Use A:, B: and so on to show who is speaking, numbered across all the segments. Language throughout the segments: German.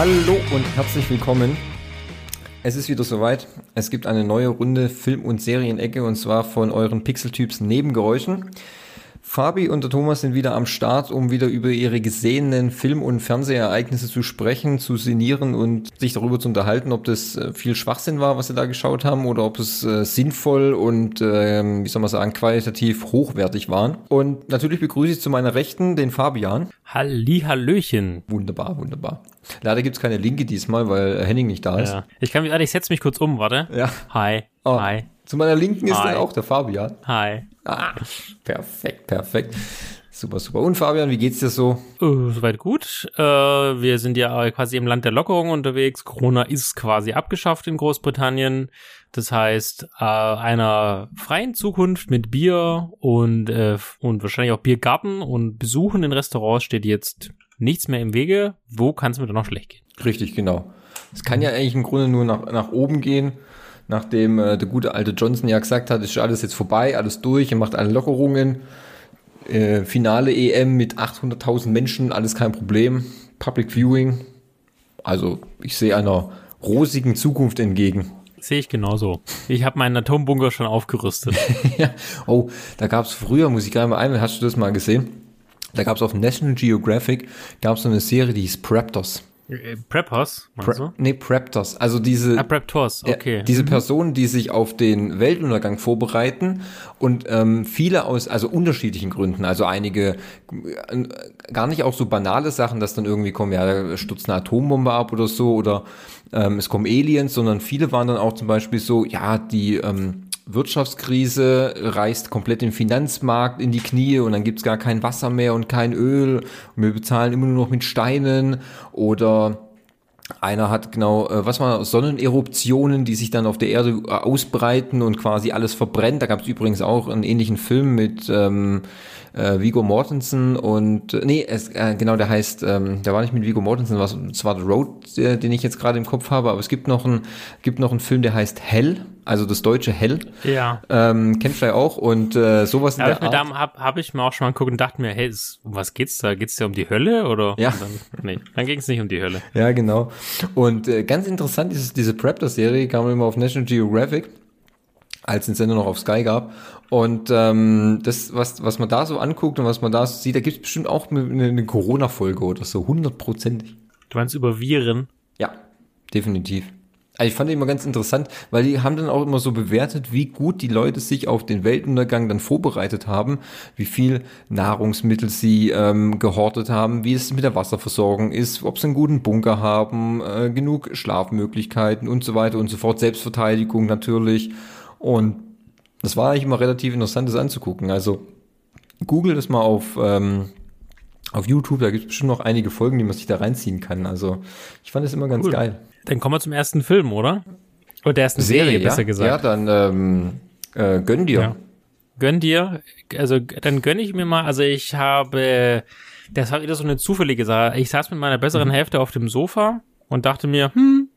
A: Hallo und herzlich willkommen. Es ist wieder soweit. Es gibt eine neue Runde Film- und Serienecke und zwar von euren Pixeltyps Nebengeräuschen. Fabi und der Thomas sind wieder am Start, um wieder über ihre gesehenen Film- und Fernsehereignisse zu sprechen, zu sinnieren und sich darüber zu unterhalten, ob das äh, viel Schwachsinn war, was sie da geschaut haben, oder ob es äh, sinnvoll und, äh, wie soll man sagen, qualitativ hochwertig waren. Und natürlich begrüße ich zu meiner Rechten den Fabian.
B: Halli, Hallöchen.
A: Wunderbar, wunderbar. Leider gibt's keine Linke diesmal, weil Henning nicht da ist.
B: Ja. Ich kann mich, ich setze mich kurz um, warte.
A: Ja.
B: Hi.
A: Oh,
B: Hi.
A: Zu meiner Linken ist
B: Hi.
A: dann auch der Fabian.
B: Hi.
A: Ah, perfekt, perfekt. Super, super. Und Fabian, wie geht's dir so?
B: Uh, soweit gut. Äh, wir sind ja quasi im Land der Lockerung unterwegs. Corona ist quasi abgeschafft in Großbritannien. Das heißt, äh, einer freien Zukunft mit Bier und, äh, und wahrscheinlich auch Biergarten und Besuchen in Restaurants steht jetzt nichts mehr im Wege. Wo kann es mir dann noch schlecht gehen?
A: Richtig, genau. Es kann ja eigentlich im Grunde nur nach, nach oben gehen, nachdem äh, der gute alte Johnson ja gesagt hat, ist alles jetzt vorbei, alles durch, er macht alle Lockerungen. Äh, Finale EM mit 800.000 Menschen, alles kein Problem. Public Viewing. Also ich sehe einer rosigen Zukunft entgegen.
B: Sehe ich genauso. Ich habe meinen Atombunker schon aufgerüstet.
A: ja. Oh, da gab es früher, muss ich gerade mal ein, hast du das mal gesehen? Da gab es auf National Geographic, gab es so eine Serie, die hieß Preptors.
B: Äh, Preppers, meinst
A: Pre
B: du?
A: nee, Preptors. Also diese,
B: Ah, Preptors, okay.
A: Ja, diese Personen, die sich auf den Weltuntergang vorbereiten und ähm, viele aus, also unterschiedlichen Gründen, also einige äh, gar nicht auch so banale Sachen, dass dann irgendwie kommen, ja, da stürzt eine Atombombe ab oder so oder ähm, es kommen Aliens, sondern viele waren dann auch zum Beispiel so, ja, die ähm, Wirtschaftskrise reißt komplett den Finanzmarkt in die Knie und dann gibt's gar kein Wasser mehr und kein Öl. Und wir bezahlen immer nur noch mit Steinen. Oder einer hat genau, äh, was war Sonneneruptionen, die sich dann auf der Erde äh, ausbreiten und quasi alles verbrennt. Da gab es übrigens auch einen ähnlichen Film mit ähm, äh, Vigo Mortensen und äh, nee, es, äh, genau, der heißt, ähm, der war nicht mit Vigo Mortensen, was es war The Road, äh, den ich jetzt gerade im Kopf habe, aber es gibt noch einen, gibt noch einen Film, der heißt Hell, also das deutsche Hell.
B: Ja.
A: Ähm, kennt vielleicht auch und äh, sowas in
B: Da
A: der
B: habe
A: Art.
B: da- hab, ich mir auch schon mal geguckt und dachte mir, hey, ist, um was geht's da? Geht's da um die Hölle oder?
A: Ja.
B: Und Dann, nee, dann ging es nicht um die Hölle.
A: Ja, genau. Und äh, ganz interessant ist diese Preptor-Serie, kam immer auf National Geographic, als den Sender noch auf Sky gab. Und ähm, das, was, was man da so anguckt und was man da so sieht, da gibt es bestimmt auch eine, eine Corona-Folge oder so, hundertprozentig.
B: Du meinst über Viren?
A: Ja, definitiv. Also ich fand die immer ganz interessant, weil die haben dann auch immer so bewertet, wie gut die Leute sich auf den Weltuntergang dann vorbereitet haben, wie viel Nahrungsmittel sie ähm, gehortet haben, wie es mit der Wasserversorgung ist, ob sie einen guten Bunker haben, äh, genug Schlafmöglichkeiten und so weiter und so fort, Selbstverteidigung natürlich. Und das war eigentlich immer relativ interessant, das anzugucken. Also google das mal auf, ähm, auf YouTube, da gibt es bestimmt noch einige Folgen, die man sich da reinziehen kann. Also ich fand das immer ganz
B: Cool.
A: geil.
B: Dann kommen wir zum ersten Film, oder? Oder der ersten Serie, besser
A: ja?
B: gesagt.
A: Ja, dann ähm, äh, gönn dir.
B: Ja. Gönn dir, also dann gönn ich mir mal, also ich habe, das war wieder so eine zufällige Sache. Ich saß mit meiner besseren
A: Mhm.
B: Hälfte auf dem Sofa und dachte mir, hm,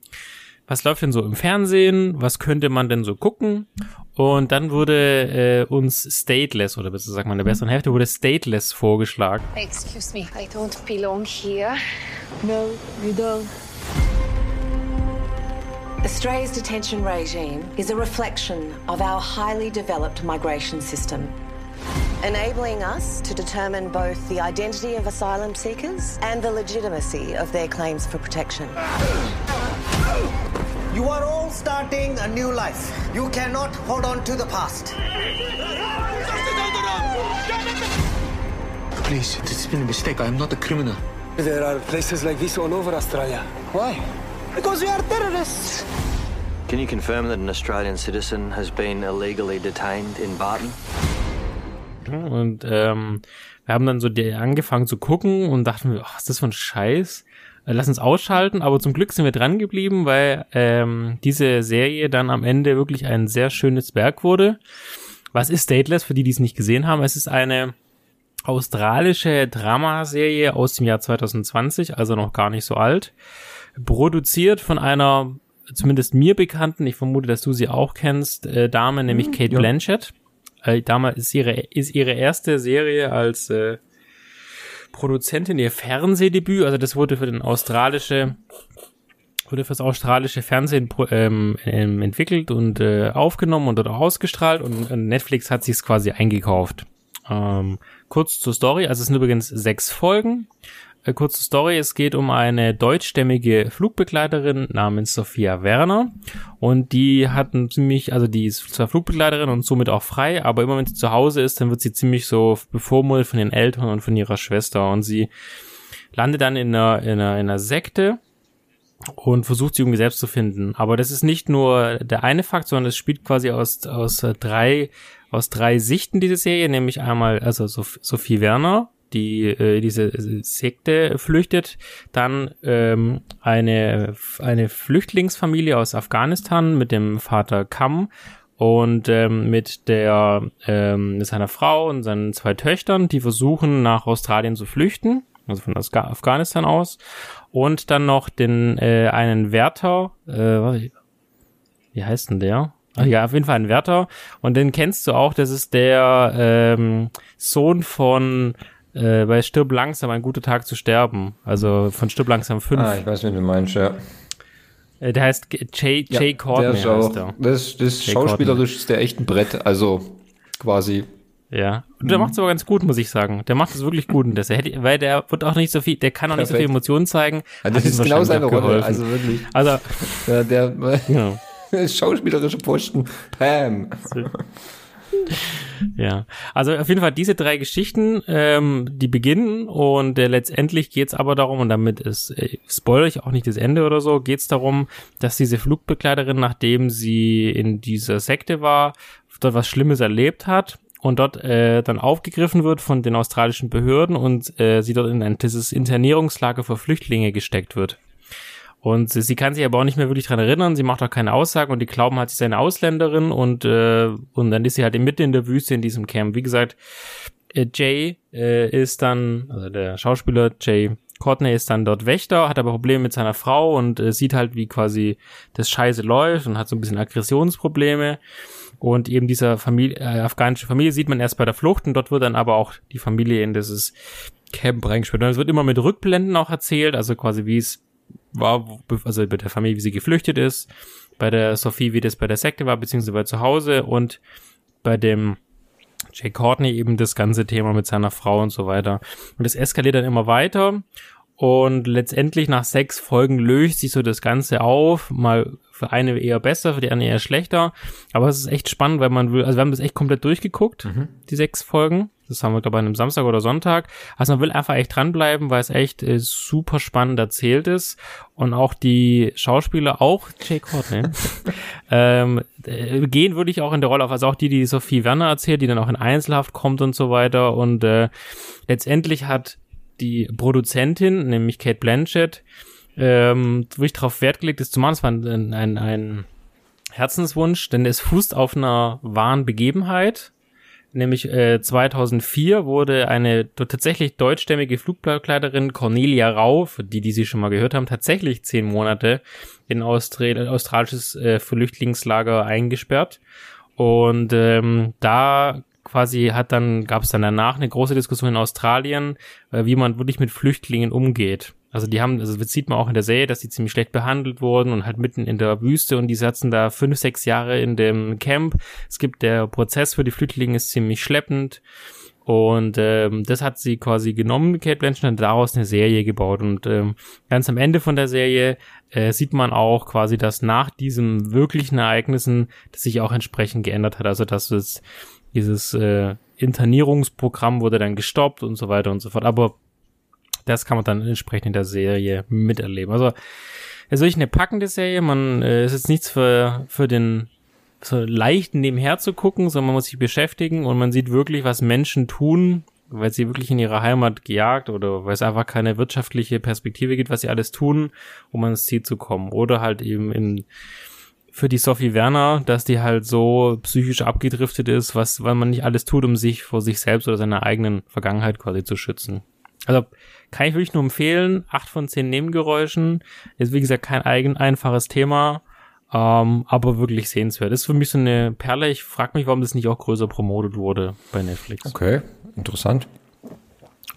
B: was läuft denn so im Fernsehen? Was könnte man denn so gucken? Und dann wurde äh, uns Stateless, oder besser gesagt meine besseren Hälfte, wurde Stateless vorgeschlagen.
C: Excuse me, I don't belong here.
D: No, you don't.
E: Australia's detention regime is a reflection of our highly developed migration system, enabling us to determine both the identity of asylum seekers and the legitimacy of their claims for protection.
F: You are all starting a new life. You cannot hold on to the past.
G: Please, it's been a mistake. I am not a criminal.
H: There are places like this all over Australia. Why?
F: Because we are terrorists.
I: Can you confirm that an Australian citizen has been illegally detained in Barton?
B: Und ähm, wir haben dann so angefangen zu gucken und dachten wir, ach, ist das für ein Scheiß? Äh, Lass uns ausschalten, aber zum Glück sind wir dran geblieben, weil ähm, diese Serie dann am Ende wirklich ein sehr schönes Werk wurde. Was ist Stateless, für die, die es nicht gesehen haben? Es ist eine australische Dramaserie aus dem Jahr 2020, also noch gar nicht so alt. Produziert von einer, zumindest mir bekannten, ich vermute, dass du sie auch kennst, äh, Dame, nämlich Kate
A: ja.
B: Blanchett. Äh, damals ist ihre, ist ihre erste Serie als äh, Produzentin ihr Fernsehdebüt, also das wurde für den australische wurde fürs australische Fernsehen ähm, ähm, entwickelt und äh, aufgenommen und dort auch ausgestrahlt und Netflix hat sich es quasi eingekauft. Ähm, kurz zur Story, also es sind übrigens sechs Folgen. Äh, kurze Story, es geht um eine deutschstämmige Flugbegleiterin namens Sophia Werner. Und die hat ein ziemlich, also die ist zwar Flugbegleiterin und somit auch frei, aber immer wenn sie zu Hause ist, dann wird sie ziemlich so bevormundet von ihren Eltern und von ihrer Schwester. Und sie landet dann in einer, in einer, in einer Sekte und versucht sie irgendwie selbst zu finden. Aber das ist nicht nur der eine Fakt, sondern es spielt quasi aus, aus drei, aus drei Sichten diese Serie, nämlich einmal, also Sophie Werner, die äh, diese Sekte flüchtet, dann ähm, eine, eine Flüchtlingsfamilie aus Afghanistan mit dem Vater Kam und ähm, mit der ähm, mit seiner Frau und seinen zwei Töchtern, die versuchen nach Australien zu flüchten, also von Afghanistan aus und dann noch den äh, einen Wärter, äh, wie heißt denn der? Ach ja, auf jeden Fall ein Wärter. Und den kennst du auch, das ist der ähm, Sohn von äh, bei Stirb langsam, ein guter Tag zu sterben. Also von Stirb langsam 5.
A: Ah, ich weiß, wen du meinst, ja.
B: Äh, der heißt Jay, Jay ja, Courtney.
A: Der ist auch, der. Das, das schauspielerisch ist der echt ein Brett, also quasi.
B: Ja, und der mhm. macht es aber ganz gut, muss ich sagen. Der macht es wirklich gut in der Serie, weil der wird auch nicht so viel, der kann auch Perfekt. nicht so viel Emotionen zeigen.
A: Ja, das ist genau seine Rolle, also wirklich.
B: Also,
A: ja, der, ja. schauspielerische Posten, Pam.
B: ja, also auf jeden Fall diese drei Geschichten, ähm, die beginnen und äh, letztendlich geht's aber darum, und damit ist, äh, spoilere ich auch nicht das Ende oder so, geht's darum, dass diese Flugbegleiterin, nachdem sie in dieser Sekte war, dort was Schlimmes erlebt hat und dort äh, dann aufgegriffen wird von den australischen Behörden und äh, sie dort in ein dieses Internierungslager für Flüchtlinge gesteckt wird. Und sie kann sich aber auch nicht mehr wirklich dran erinnern, sie macht auch keine Aussagen und die glauben halt, sie sei eine Ausländerin und, äh, und dann ist sie halt mitten in der Wüste in diesem Camp. Wie gesagt, äh, Jay äh, ist dann, also der Schauspieler Jay Courtney ist dann dort Wächter, hat aber Probleme mit seiner Frau und äh, sieht halt, wie quasi das Scheiße läuft und hat so ein bisschen Aggressionsprobleme. Und eben dieser Familie, äh, afghanische Familie sieht man erst bei der Flucht und dort wird dann aber auch die Familie in dieses Camp reingespielt. Und es wird immer mit Rückblenden auch erzählt, also quasi wie es war, also bei der Familie, wie sie geflüchtet ist, bei der Sophie, wie das bei der Sekte war, beziehungsweise bei zu Hause und bei dem Jay Courtney eben das ganze Thema mit seiner Frau und so weiter. Und es eskaliert dann immer weiter und letztendlich nach sechs Folgen löst sich so das Ganze auf, mal für eine eher besser, für die andere eher schlechter. Aber es ist echt spannend, weil man will, also wir haben das echt komplett durchgeguckt, mhm. die sechs Folgen. Das haben wir, glaube ich, an einem Samstag oder Sonntag. Also man will einfach echt dranbleiben, weil es echt äh, super spannend erzählt ist. Und auch die Schauspieler, auch Jay Courtney, ähm, äh, gehen wirklich auch in der Rolle auf. Also auch die, die Sophie Werner erzählt, die dann auch in Einzelhaft kommt und so weiter. Und äh, letztendlich hat die Produzentin, nämlich Kate Blanchett, ähm, wirklich darauf Wert gelegt ist zu machen. Es war ein, ein, ein Herzenswunsch, denn es fußt auf einer wahren Begebenheit. Nämlich äh, 2004 wurde eine tatsächlich deutschstämmige Flugbegleiterin Cornelia Rau, für die, die Sie schon mal gehört haben, tatsächlich zehn Monate in Austri australisches äh, Flüchtlingslager eingesperrt. Und ähm, da quasi hat dann, gab es dann danach eine große Diskussion in Australien, äh, wie man wirklich mit Flüchtlingen umgeht. Also die haben, also das sieht man auch in der Serie, dass die ziemlich schlecht behandelt wurden und halt mitten in der Wüste und die saßen da fünf, sechs Jahre in dem Camp. Es gibt der Prozess für die Flüchtlinge ist ziemlich schleppend. Und ähm, das hat sie quasi genommen, Kate Blanchett, und daraus eine Serie gebaut. Und ähm, ganz am Ende von der Serie äh, sieht man auch quasi, dass nach diesen wirklichen Ereignissen das sich auch entsprechend geändert hat. Also dass es dieses äh, Internierungsprogramm wurde dann gestoppt und so weiter und so fort. Aber das kann man dann entsprechend in der Serie miterleben. Also es ist wirklich eine packende Serie. Man äh, ist jetzt nichts für für den so leicht nebenher zu gucken, sondern man muss sich beschäftigen und man sieht wirklich, was Menschen tun, weil sie wirklich in ihrer Heimat gejagt oder weil es einfach keine wirtschaftliche Perspektive gibt, was sie alles tun, um ans Ziel zu kommen. Oder halt eben im für die Sophie Werner, dass die halt so psychisch abgedriftet ist, was, weil man nicht alles tut, um sich vor sich selbst oder seiner eigenen Vergangenheit quasi zu schützen. Also kann ich wirklich nur empfehlen. Acht von zehn Nebengeräuschen ist wie gesagt kein eigen einfaches Thema, ähm, aber wirklich sehenswert. Ist für mich so eine Perle. Ich frage mich, warum das nicht auch größer promotet wurde bei Netflix.
A: Okay, interessant.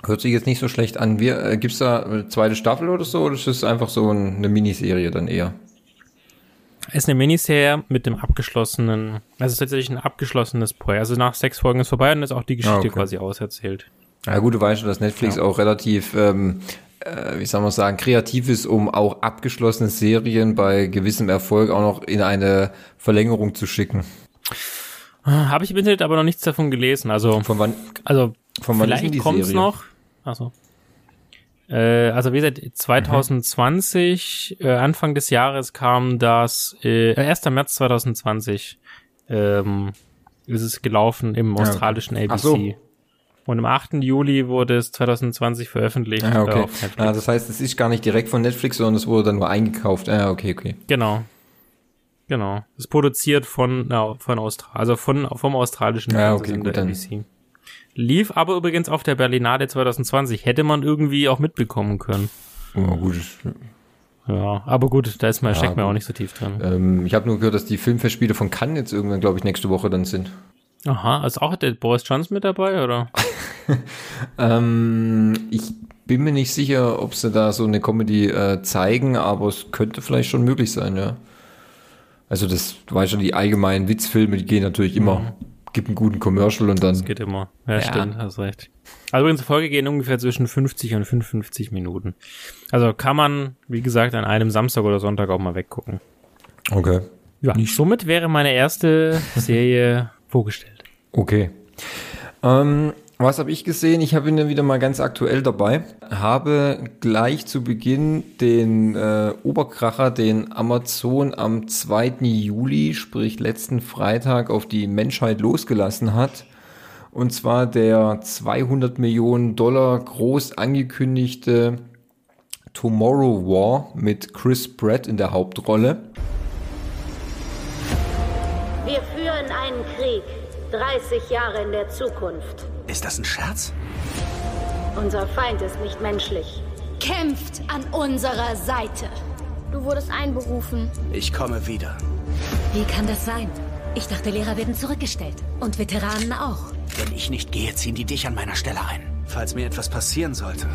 A: Hört sich jetzt nicht so schlecht an. Wir, äh, gibt's da eine zweite Staffel oder so, oder ist das einfach so ein, eine Miniserie dann eher?
B: Ist eine Miniserie mit dem abgeschlossenen, also tatsächlich ein abgeschlossenes Projekt. Also nach sechs Folgen ist vorbei und ist auch die Geschichte
A: Ah, okay.
B: quasi auserzählt.
A: Ja gut, du weißt schon, dass Netflix auch relativ, ähm, äh, wie soll man sagen, kreativ ist, um auch abgeschlossene Serien bei gewissem Erfolg auch noch in eine Verlängerung zu schicken.
B: Habe ich im Internet aber noch nichts davon gelesen. Also,
A: Von wann?
B: also
A: Von wann ist
B: vielleicht kommt's
A: Serie?
B: noch. Also, also wie gesagt, 2020, äh, Anfang des Jahres kam das, äh, 1. März 2020 ähm, ist es gelaufen im australischen ABC.
A: Ach so.
B: Und am 8. Juli wurde es 2020 veröffentlicht
A: Ah,
B: äh,
A: okay.
B: auf Netflix.
A: Ah, das heißt, es ist gar nicht direkt von Netflix, sondern es wurde dann nur eingekauft. Ah, okay, okay.
B: Genau. Genau. Ist produziert von, na, von Australien, also von, vom australischen
A: Ja, okay, gut, dann.
B: Lief aber übrigens auf der Berlinale 2020. Hätte man irgendwie auch mitbekommen können.
A: Oh, gut.
B: Ja, aber gut, da ist man,
A: Ja,
B: steckt man auch nicht so tief drin.
A: Ähm, ich habe nur gehört, dass die Filmfestspiele von Cannes jetzt irgendwann, glaube ich, nächste Woche dann sind.
B: Aha, ist auch der Boris Johnson mit dabei, oder?
A: Ähm, ich bin mir nicht sicher, ob sie da so eine Comedy äh, zeigen, aber es könnte vielleicht schon möglich sein, ja. Also das, du weißt schon, die allgemeinen Witzfilme, die gehen natürlich immer. Gibt einen guten Commercial und dann.
B: Geht immer. Ja,
A: Ja.
B: stimmt, hast recht. Also übrigens, die Folge gehen ungefähr zwischen 50 und 55 Minuten. Also kann man, wie gesagt, an einem Samstag oder Sonntag auch mal weggucken.
A: Okay.
B: Ja, somit wäre meine erste Serie vorgestellt.
A: Okay. Ähm, was habe ich gesehen? Ich habe ihn wieder mal ganz aktuell dabei. Habe gleich zu Beginn den äh, Oberkracher, den Amazon am 2. Juli, sprich letzten Freitag, auf die Menschheit losgelassen hat. Und zwar der 200 Millionen Dollar groß angekündigte Tomorrow War mit Chris Pratt in der Hauptrolle.
J: Wir führen einen Krieg. 30 Jahre in der Zukunft.
F: Ist das ein Scherz?
J: Unser Feind ist nicht menschlich.
K: Kämpft an unserer Seite.
L: Du wurdest einberufen.
F: Ich komme wieder.
K: Wie kann das sein? Ich dachte, Lehrer werden zurückgestellt. Und Veteranen auch.
F: Wenn ich nicht gehe, ziehen die dich an meiner Stelle ein. Falls mir etwas passieren sollte,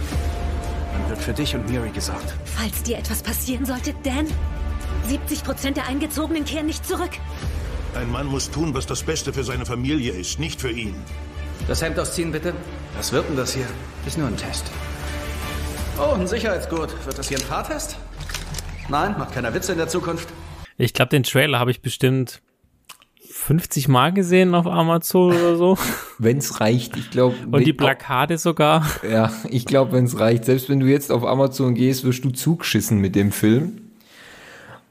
F: dann wird für dich und Miri gesorgt.
K: Falls dir etwas passieren sollte, Dan? 70 Prozent der Eingezogenen kehren nicht zurück.
M: Ein Mann muss tun, was das Beste für seine Familie ist, nicht für ihn.
F: Das Hemd ausziehen, bitte. Was wird denn das hier? Ist nur ein Test. Oh, ein Sicherheitsgurt. Wird das hier ein Fahrtest? Nein, macht keiner Witze in der Zukunft.
B: Ich glaube, den Trailer habe ich bestimmt 50 Mal gesehen auf Amazon oder so.
A: Wenn's reicht, ich glaube.
B: Und die Plakate sogar.
A: Ja, ich glaube, wenn es reicht. Selbst wenn du jetzt auf Amazon gehst, wirst du zugeschissen mit dem Film.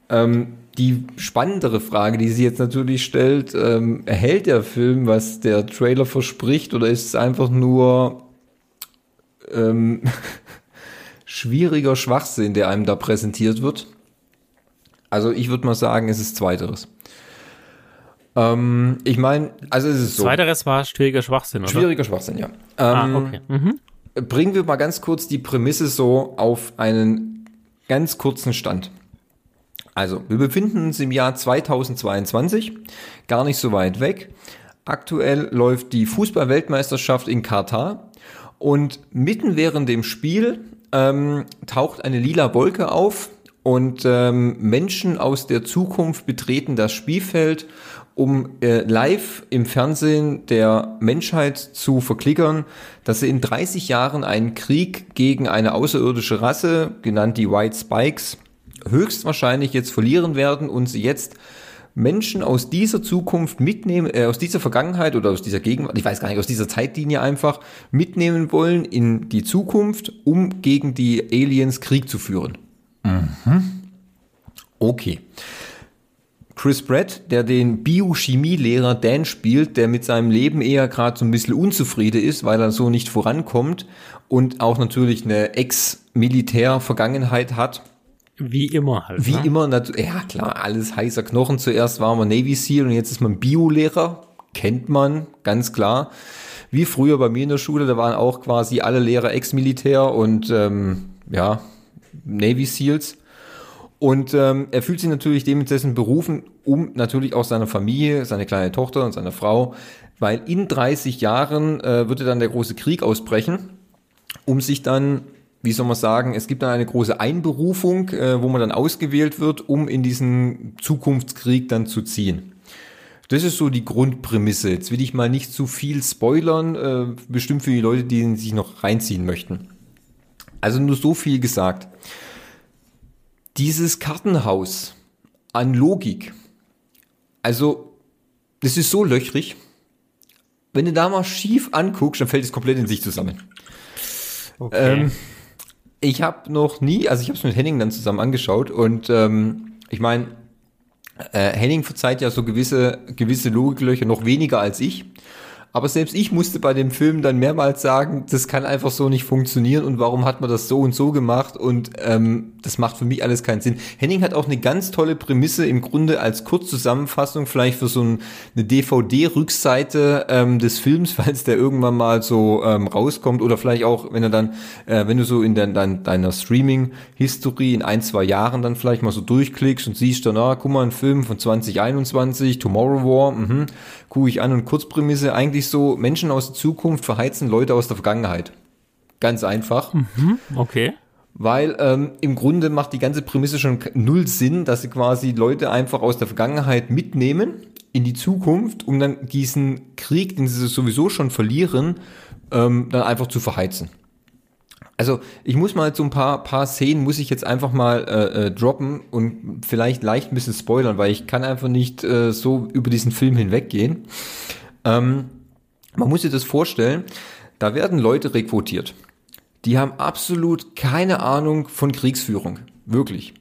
A: Ähm, die spannendere Frage, die sie jetzt natürlich stellt, ähm, erhält der Film, was der Trailer verspricht, oder ist es einfach nur ähm, schwieriger Schwachsinn, der einem da präsentiert wird? Also ich würde mal sagen, es ist zweiteres. Ähm, ich meine, also es ist so.
B: Zweiteres war schwieriger Schwachsinn, oder?
A: Schwieriger Schwachsinn, ja.
B: Ah,
A: Ähm,
B: okay. Mhm.
A: Bringen wir mal ganz kurz die Prämisse so auf einen ganz kurzen Stand. Also, wir befinden uns im Jahr 2022, gar nicht so weit weg. Aktuell läuft die Fußball-Weltmeisterschaft in Katar und mitten während dem Spiel ähm, taucht eine lila Wolke auf und ähm, Menschen aus der Zukunft betreten das Spielfeld, um äh, live im Fernsehen der Menschheit zu verklickern, dass sie in 30 Jahren einen Krieg gegen eine außerirdische Rasse, genannt die White Spikes, höchstwahrscheinlich jetzt verlieren werden und sie jetzt Menschen aus dieser Zukunft mitnehmen, äh, aus dieser Vergangenheit oder aus dieser Gegenwart, ich weiß gar nicht, aus dieser Zeitlinie einfach mitnehmen wollen in die Zukunft, um gegen die Aliens Krieg zu führen. Okay. Chris Pratt, der den Biochemielehrer Dan spielt, der mit seinem Leben eher gerade so ein bisschen unzufrieden ist, weil er so nicht vorankommt und auch natürlich eine Ex-Militär-Vergangenheit hat.
B: Wie immer halt.
A: Wie
B: ne?
A: immer, ja klar, alles heißer Knochen. Zuerst war man Navy SEAL und jetzt ist man Biolehrer. Kennt man, ganz klar. Wie früher bei mir in der Schule, da waren auch quasi alle Lehrer Ex-Militär und ähm, ja, Navy SEALs. Und ähm, er fühlt sich natürlich dementsprechend berufen, um natürlich auch seiner Familie, seine kleine Tochter und seine Frau, weil in 30 Jahren äh, würde dann der große Krieg ausbrechen. um sich dann, wie soll man sagen, es gibt dann eine große Einberufung, äh, wo man dann ausgewählt wird, um in diesen Zukunftskrieg dann zu ziehen. Das ist so die Grundprämisse. Jetzt will ich mal nicht zu viel spoilern, äh, bestimmt für die Leute, die sich noch reinziehen möchten. Also nur so viel gesagt. Dieses Kartenhaus an Logik, also das ist so löchrig, wenn du da mal schief anguckst, dann fällt es komplett in sich zusammen. Okay. Ähm, ich habe noch nie, also ich habe es mit Henning dann zusammen angeschaut und ähm, ich meine, äh, Henning verzeiht ja so gewisse gewisse Logiklöcher noch weniger als ich. Aber selbst ich musste bei dem Film dann mehrmals sagen, das kann einfach so nicht funktionieren und warum hat man das so und so gemacht? Und ähm, das macht für mich alles keinen Sinn. Henning hat auch eine ganz tolle Prämisse im Grunde als Kurzzusammenfassung vielleicht für so ein, eine DVD-Rückseite ähm, des Films, falls der irgendwann mal so ähm, rauskommt. Oder vielleicht auch, wenn er dann, äh, wenn du so in dein, dein, deiner Streaming-History in ein, zwei Jahren dann vielleicht mal so durchklickst und siehst dann, ah, guck mal, ein Film von 2021, Tomorrow War, mhm, gucke ich an und Kurzprämisse, eigentlich so, Menschen aus der Zukunft verheizen Leute aus der Vergangenheit. Ganz einfach.
B: Mhm, okay.
A: Weil ähm, im Grunde macht die ganze Prämisse schon null Sinn, dass sie quasi Leute einfach aus der Vergangenheit mitnehmen in die Zukunft, um dann diesen Krieg, den sie sowieso schon verlieren, ähm, dann einfach zu verheizen. Also ich muss mal so ein paar, paar Szenen muss ich jetzt einfach mal äh, äh, droppen und vielleicht leicht ein bisschen spoilern, weil ich kann einfach nicht äh, so über diesen Film hinweggehen. Ähm, man muss sich das vorstellen, da werden Leute rekrutiert. Die haben absolut keine Ahnung von Kriegsführung. Wirklich.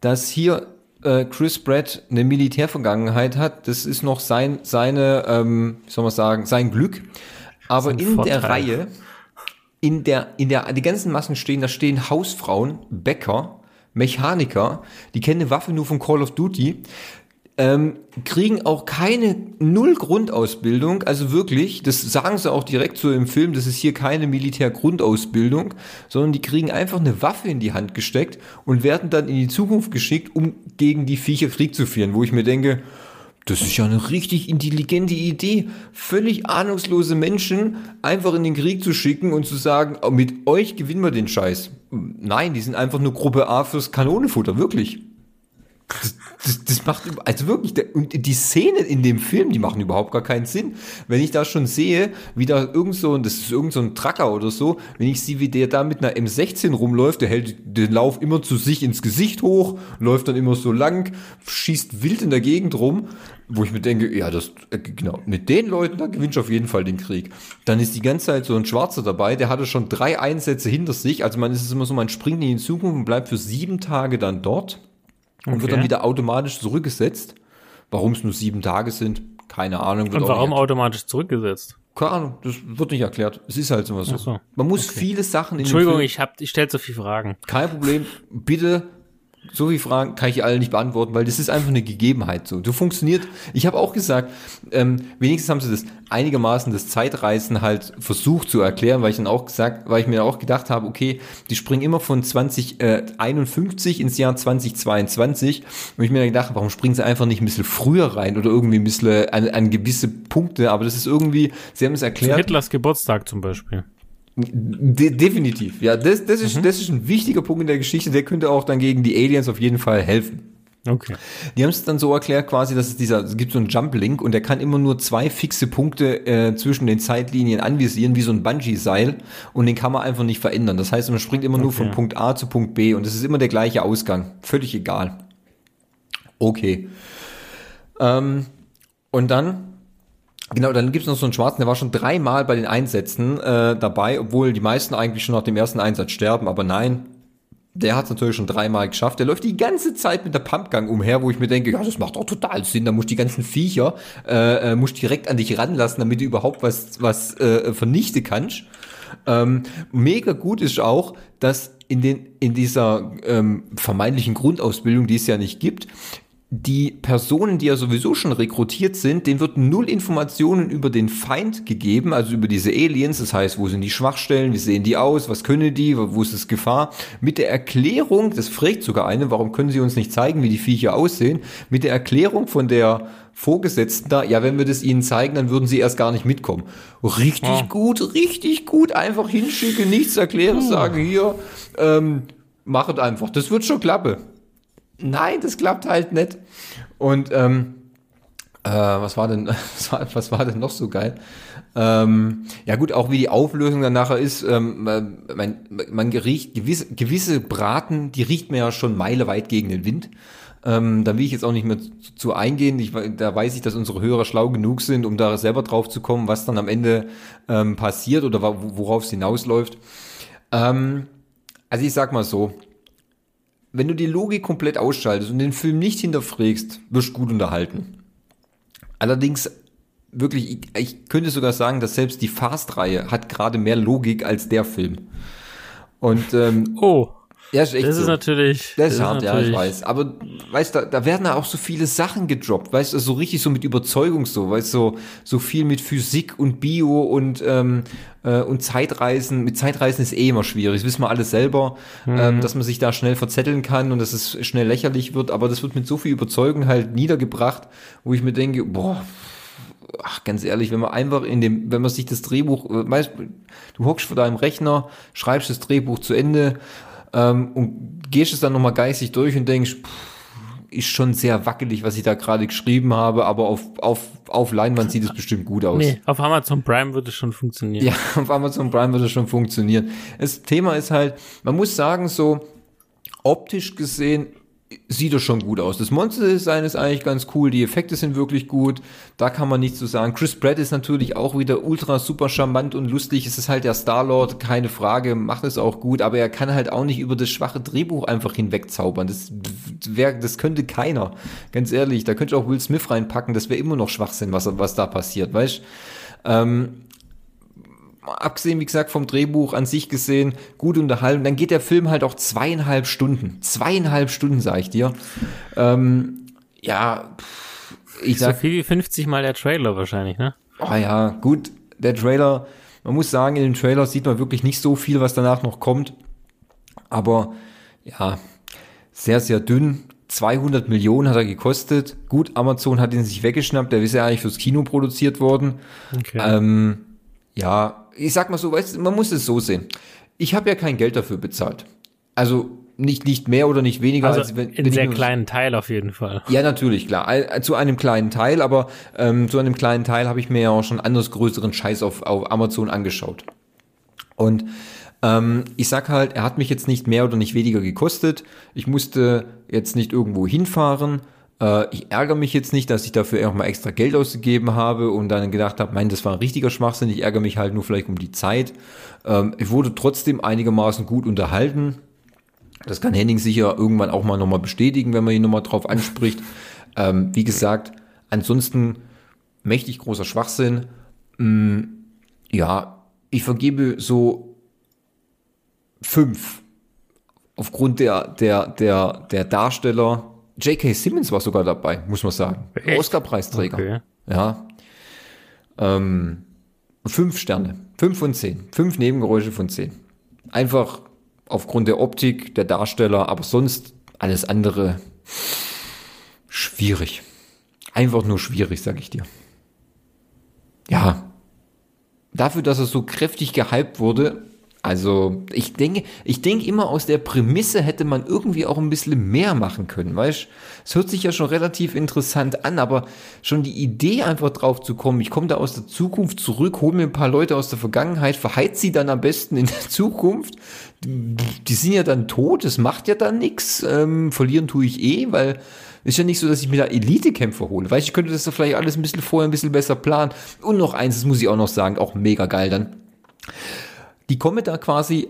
A: Dass hier äh, Chris Pratt eine Militärvergangenheit hat, das ist noch sein, seine, ähm, wie soll man sagen, sein Glück. Aber in Vorteil. der Reihe in der, in der, die ganzen Massen stehen, da stehen Hausfrauen, Bäcker, Mechaniker, die kennen eine Waffe nur von Call of Duty, ähm, kriegen auch keine null Grundausbildung, also wirklich, das sagen sie auch direkt so im Film, das ist hier keine Militärgrundausbildung, sondern die kriegen einfach eine Waffe in die Hand gesteckt und werden dann in die Zukunft geschickt, um gegen die Viecher Krieg zu führen, wo ich mir denke, das ist ja eine richtig intelligente Idee, völlig ahnungslose Menschen einfach in den Krieg zu schicken und zu sagen, oh, mit euch gewinnen wir den Scheiß. Nein, die sind einfach nur Gruppe A fürs Kanonenfutter, wirklich. Das, das, macht, also wirklich, und die Szenen in dem Film, die machen überhaupt gar keinen Sinn. Wenn ich da schon sehe, wie da irgend so, das ist irgend so ein Tracker oder so, wenn ich sehe, wie der da mit einer M16 rumläuft, der hält den Lauf immer zu sich ins Gesicht hoch, läuft dann immer so lang, schießt wild in der Gegend rum, wo ich mir denke, ja, das, äh, genau, mit den Leuten, da gewinnt auf jeden Fall den Krieg. Dann ist die ganze Zeit so ein Schwarzer dabei, der hatte schon drei Einsätze hinter sich, also man ist es immer so, man springt in die Zukunft und bleibt für sieben Tage dann dort und okay. wird dann wieder automatisch zurückgesetzt. Warum es nur sieben Tage sind, keine Ahnung.
B: Und warum automatisch zurückgesetzt?
A: Keine Ahnung, das wird nicht erklärt. Es ist halt immer so. so. Man muss okay. viele Sachen
B: in Entschuldigung, ich, hab, ich stelle so viele Fragen.
A: Kein Problem. Bitte so viele Fragen kann ich alle nicht beantworten, weil das ist einfach eine Gegebenheit so. Du funktioniert. Ich habe auch gesagt, ähm, wenigstens haben sie das einigermaßen das Zeitreisen halt versucht zu erklären, weil ich dann auch gesagt, weil ich mir auch gedacht habe, okay, die springen immer von 2051 äh, ins Jahr 2022 und ich mir dann gedacht, warum springen sie einfach nicht ein bisschen früher rein oder irgendwie ein bisschen an, an gewisse Punkte, aber das ist irgendwie, sie haben es erklärt. Zu
B: Hitlers Geburtstag zum Beispiel.
A: De definitiv. Ja, das, das, ist, mhm. das ist ein wichtiger Punkt in der Geschichte. Der könnte auch dann gegen die Aliens auf jeden Fall helfen.
B: Okay.
A: Die haben es dann so erklärt quasi, dass es dieser, es gibt so einen Jump-Link und der kann immer nur zwei fixe Punkte äh, zwischen den Zeitlinien anvisieren, wie so ein Bungee-Seil und den kann man einfach nicht verändern. Das heißt, man springt immer okay. nur von Punkt A zu Punkt B und es ist immer der gleiche Ausgang. Völlig egal. Okay. Ähm, und dann Genau, dann gibt's noch so einen Schwarzen, der war schon dreimal bei den Einsätzen äh, dabei, obwohl die meisten eigentlich schon nach dem ersten Einsatz sterben, aber nein, der hat es natürlich schon dreimal geschafft. Der läuft die ganze Zeit mit der Pumpgang umher, wo ich mir denke, ja, das macht auch total Sinn. Da muss die ganzen Viecher äh, äh, muss direkt an dich ranlassen, damit du überhaupt was was äh, vernichten kannst. Ähm, mega gut ist auch, dass in den in dieser ähm, vermeintlichen Grundausbildung, die es ja nicht gibt, die Personen, die ja sowieso schon rekrutiert sind, denen wird null Informationen über den Feind gegeben, also über diese Aliens. Das heißt, wo sind die Schwachstellen, wie sehen die aus, was können die, wo ist das Gefahr? Mit der Erklärung, das fragt sogar eine, warum können sie uns nicht zeigen, wie die Viecher aussehen? Mit der Erklärung von der Vorgesetzten da, ja, wenn wir das ihnen zeigen, dann würden sie erst gar nicht mitkommen. Richtig
B: Ah.
A: gut, richtig gut, einfach hinschicken, nichts erklären, sagen hier, ähm, machet einfach, das wird schon klappen. Nein, das klappt halt nicht. Und ähm, äh, was war denn, was war, was war denn noch so geil? Ähm, ja gut, auch wie die Auflösung dann nachher ist, ähm, man, man riecht gewisse, gewisse Braten, die riecht man ja schon meileweit gegen den Wind. Ähm, da will ich jetzt auch nicht mehr zu, zu eingehen. Ich, da weiß ich, dass unsere Hörer schlau genug sind, um da selber drauf zu kommen, was dann am Ende ähm, passiert oder worauf es hinausläuft. Ähm, also ich sag mal so, wenn du die Logik komplett ausschaltest und den Film nicht hinterfragst, wirst du gut unterhalten. Allerdings wirklich, ich, ich könnte sogar sagen, dass selbst die Fast-Reihe hat gerade mehr Logik als der Film. Und ähm,
B: oh,
A: ja, ist echt
B: das
A: so.
B: ist natürlich.
A: Das ist hart, ja, ich weiß. Aber weißt du, da, da werden da auch so viele Sachen gedroppt, weißt du, so richtig so mit Überzeugung so, weißt du, so, so viel mit Physik und Bio und, ähm, äh, und Zeitreisen. Mit Zeitreisen ist eh immer schwierig, das wissen wir alle selber,
B: Mhm.
A: ähm, dass man sich da schnell verzetteln kann und dass es schnell lächerlich wird, aber das wird mit so viel Überzeugung halt niedergebracht, wo ich mir denke, boah, ach, ganz ehrlich, wenn man einfach in dem, wenn man sich das Drehbuch, äh, weißt, du hockst vor deinem Rechner, schreibst das Drehbuch zu Ende ähm, und gehst es dann nochmal geistig durch und denkst, pff, ist schon sehr wackelig, was ich da gerade geschrieben habe, aber auf, auf, auf Leinwand sieht es bestimmt gut aus.
B: Nee, auf Amazon Prime würde es schon funktionieren.
A: Ja, auf Amazon Prime wird es schon funktionieren. Das Thema ist halt, man muss sagen, so optisch gesehen sieht es schon gut aus. Das Monster-Design ist eigentlich ganz cool, die Effekte sind wirklich gut, da kann man nichts zu sagen. Chris Pratt ist natürlich auch wieder ultra super charmant und lustig. Es ist halt der Star-Lord, keine Frage, macht es auch gut, aber er kann halt auch nicht über das schwache Drehbuch einfach hinwegzaubern. Das, wär, das könnte keiner, ganz ehrlich. Da könnte auch Will Smith reinpacken, das wäre immer noch Schwachsinn, was, was da passiert, weißt ähm, abgesehen, wie gesagt, vom Drehbuch an sich gesehen, gut unterhalten. Dann geht der Film halt auch zweieinhalb Stunden. Zweieinhalb Stunden, sag ich dir. Ähm, ja, ich
B: so
A: sag,
B: viel wie 50 Mal der Trailer wahrscheinlich, ne?
A: oh ja, gut, der Trailer, man muss sagen, in dem Trailer sieht man wirklich nicht so viel, was danach noch kommt. Aber ja, sehr, sehr dünn. 200 Millionen hat er gekostet. Gut, Amazon hat ihn sich weggeschnappt. Der ist ja eigentlich fürs Kino produziert worden.
B: Okay.
A: Ähm, ja, ich sag mal so, weißt, man muss es so sehen. Ich habe ja kein Geld dafür bezahlt. Also nicht, nicht mehr oder nicht weniger.
B: also
A: als wenn,
B: in sehr kleinen Teil auf jeden Fall.
A: Ja, natürlich, klar. Ein- Zu einem kleinen Teil, aber ähm, zu einem kleinen Teil habe ich mir ja auch schon anders größeren Scheiß auf, auf Amazon angeschaut. Und ähm, ich sag halt, er hat mich jetzt nicht mehr oder nicht weniger gekostet. Ich musste jetzt nicht irgendwo hinfahren. Äh, ich ärgere mich jetzt nicht, dass ich dafür auch mal extra Geld ausgegeben habe und dann gedacht habe, mein, das war ein richtiger Schwachsinn. Ich ärgere mich halt nur vielleicht um die Zeit. Ähm, ich wurde trotzdem einigermaßen gut unterhalten. Das kann Henning sicher irgendwann auch mal nochmal bestätigen, wenn man ihn nochmal drauf anspricht. Ähm, wie gesagt, ansonsten mächtig großer Schwachsinn. Mm, ja, ich vergebe so fünf. Aufgrund der, der, der, der Darsteller. J.K. Simmons war sogar dabei, muss man sagen. Oscar-Preisträger.
B: Okay.
A: Ja. Ähm, fünf Sterne. Fünf von zehn. Fünf Nebengeräusche von zehn. Einfach aufgrund der Optik, der Darsteller, aber sonst alles andere schwierig. Einfach nur schwierig, sag ich dir. Ja. Dafür, dass er so kräftig gehypt wurde, also ich denke, ich denke immer aus der Prämisse hätte man irgendwie auch ein bisschen mehr machen können, weißt? Es hört sich ja schon relativ interessant an, aber schon die Idee einfach drauf zu kommen, ich komme da aus der Zukunft zurück, hole mir ein paar Leute aus der Vergangenheit, verheiz sie dann am besten in der Zukunft. Die sind ja dann tot, das macht ja dann nichts. Ähm, verlieren tue ich eh, weil ist ja nicht so, dass ich mir da Elite-Kämpfer hole. Weißt ich könnte das doch vielleicht alles ein bisschen vorher ein bisschen besser planen. Und noch eins, das muss ich auch noch sagen, auch mega geil dann. Die kommen da quasi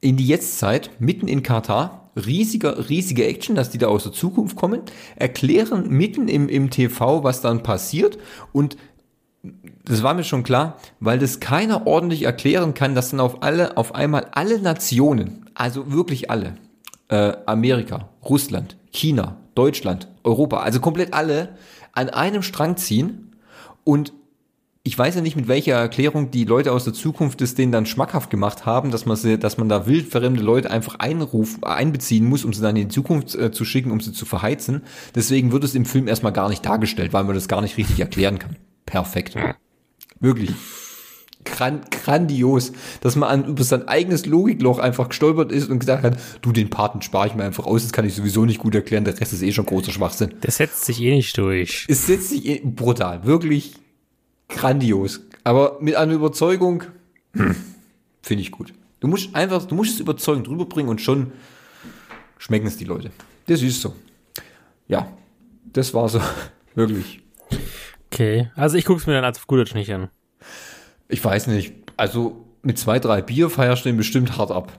A: in die Jetztzeit, mitten in Katar. Riesiger, riesige Action, dass die da aus der Zukunft kommen, erklären mitten im, im TV, was dann passiert und das war mir schon klar, weil das keiner ordentlich erklären kann, dass dann auf alle, auf einmal alle Nationen, also wirklich alle, äh, Amerika, Russland, China, Deutschland, Europa, also komplett alle an einem Strang ziehen und ich weiß ja nicht, mit welcher Erklärung die Leute aus der Zukunft es denen dann schmackhaft gemacht haben, dass man, sie, dass man da wildfremde Leute einfach einrufen, einbeziehen muss, um sie dann in die Zukunft äh, zu schicken, um sie zu verheizen. Deswegen wird es im Film erstmal gar nicht dargestellt, weil man das gar nicht richtig erklären kann. Perfekt. Wirklich. Gran grandios, dass man an, über sein eigenes Logikloch einfach gestolpert ist und gesagt hat, du, den Paten spare ich mir einfach aus, das kann ich sowieso nicht gut erklären, der Rest ist eh schon großer Schwachsinn.
B: Das setzt sich eh nicht durch.
A: Es setzt sich eh, brutal, wirklich grandios. Aber mit einer Überzeugung, hm, finde ich gut. Du musst einfach, du musst es überzeugend rüberbringen und schon schmecken es die Leute. Das ist so. Ja, das war so, wirklich.
B: Okay, also ich gucke es mir dann als gut nicht an.
A: Ich weiß nicht. Also mit zwei, drei Bier feierst du den bestimmt hart ab.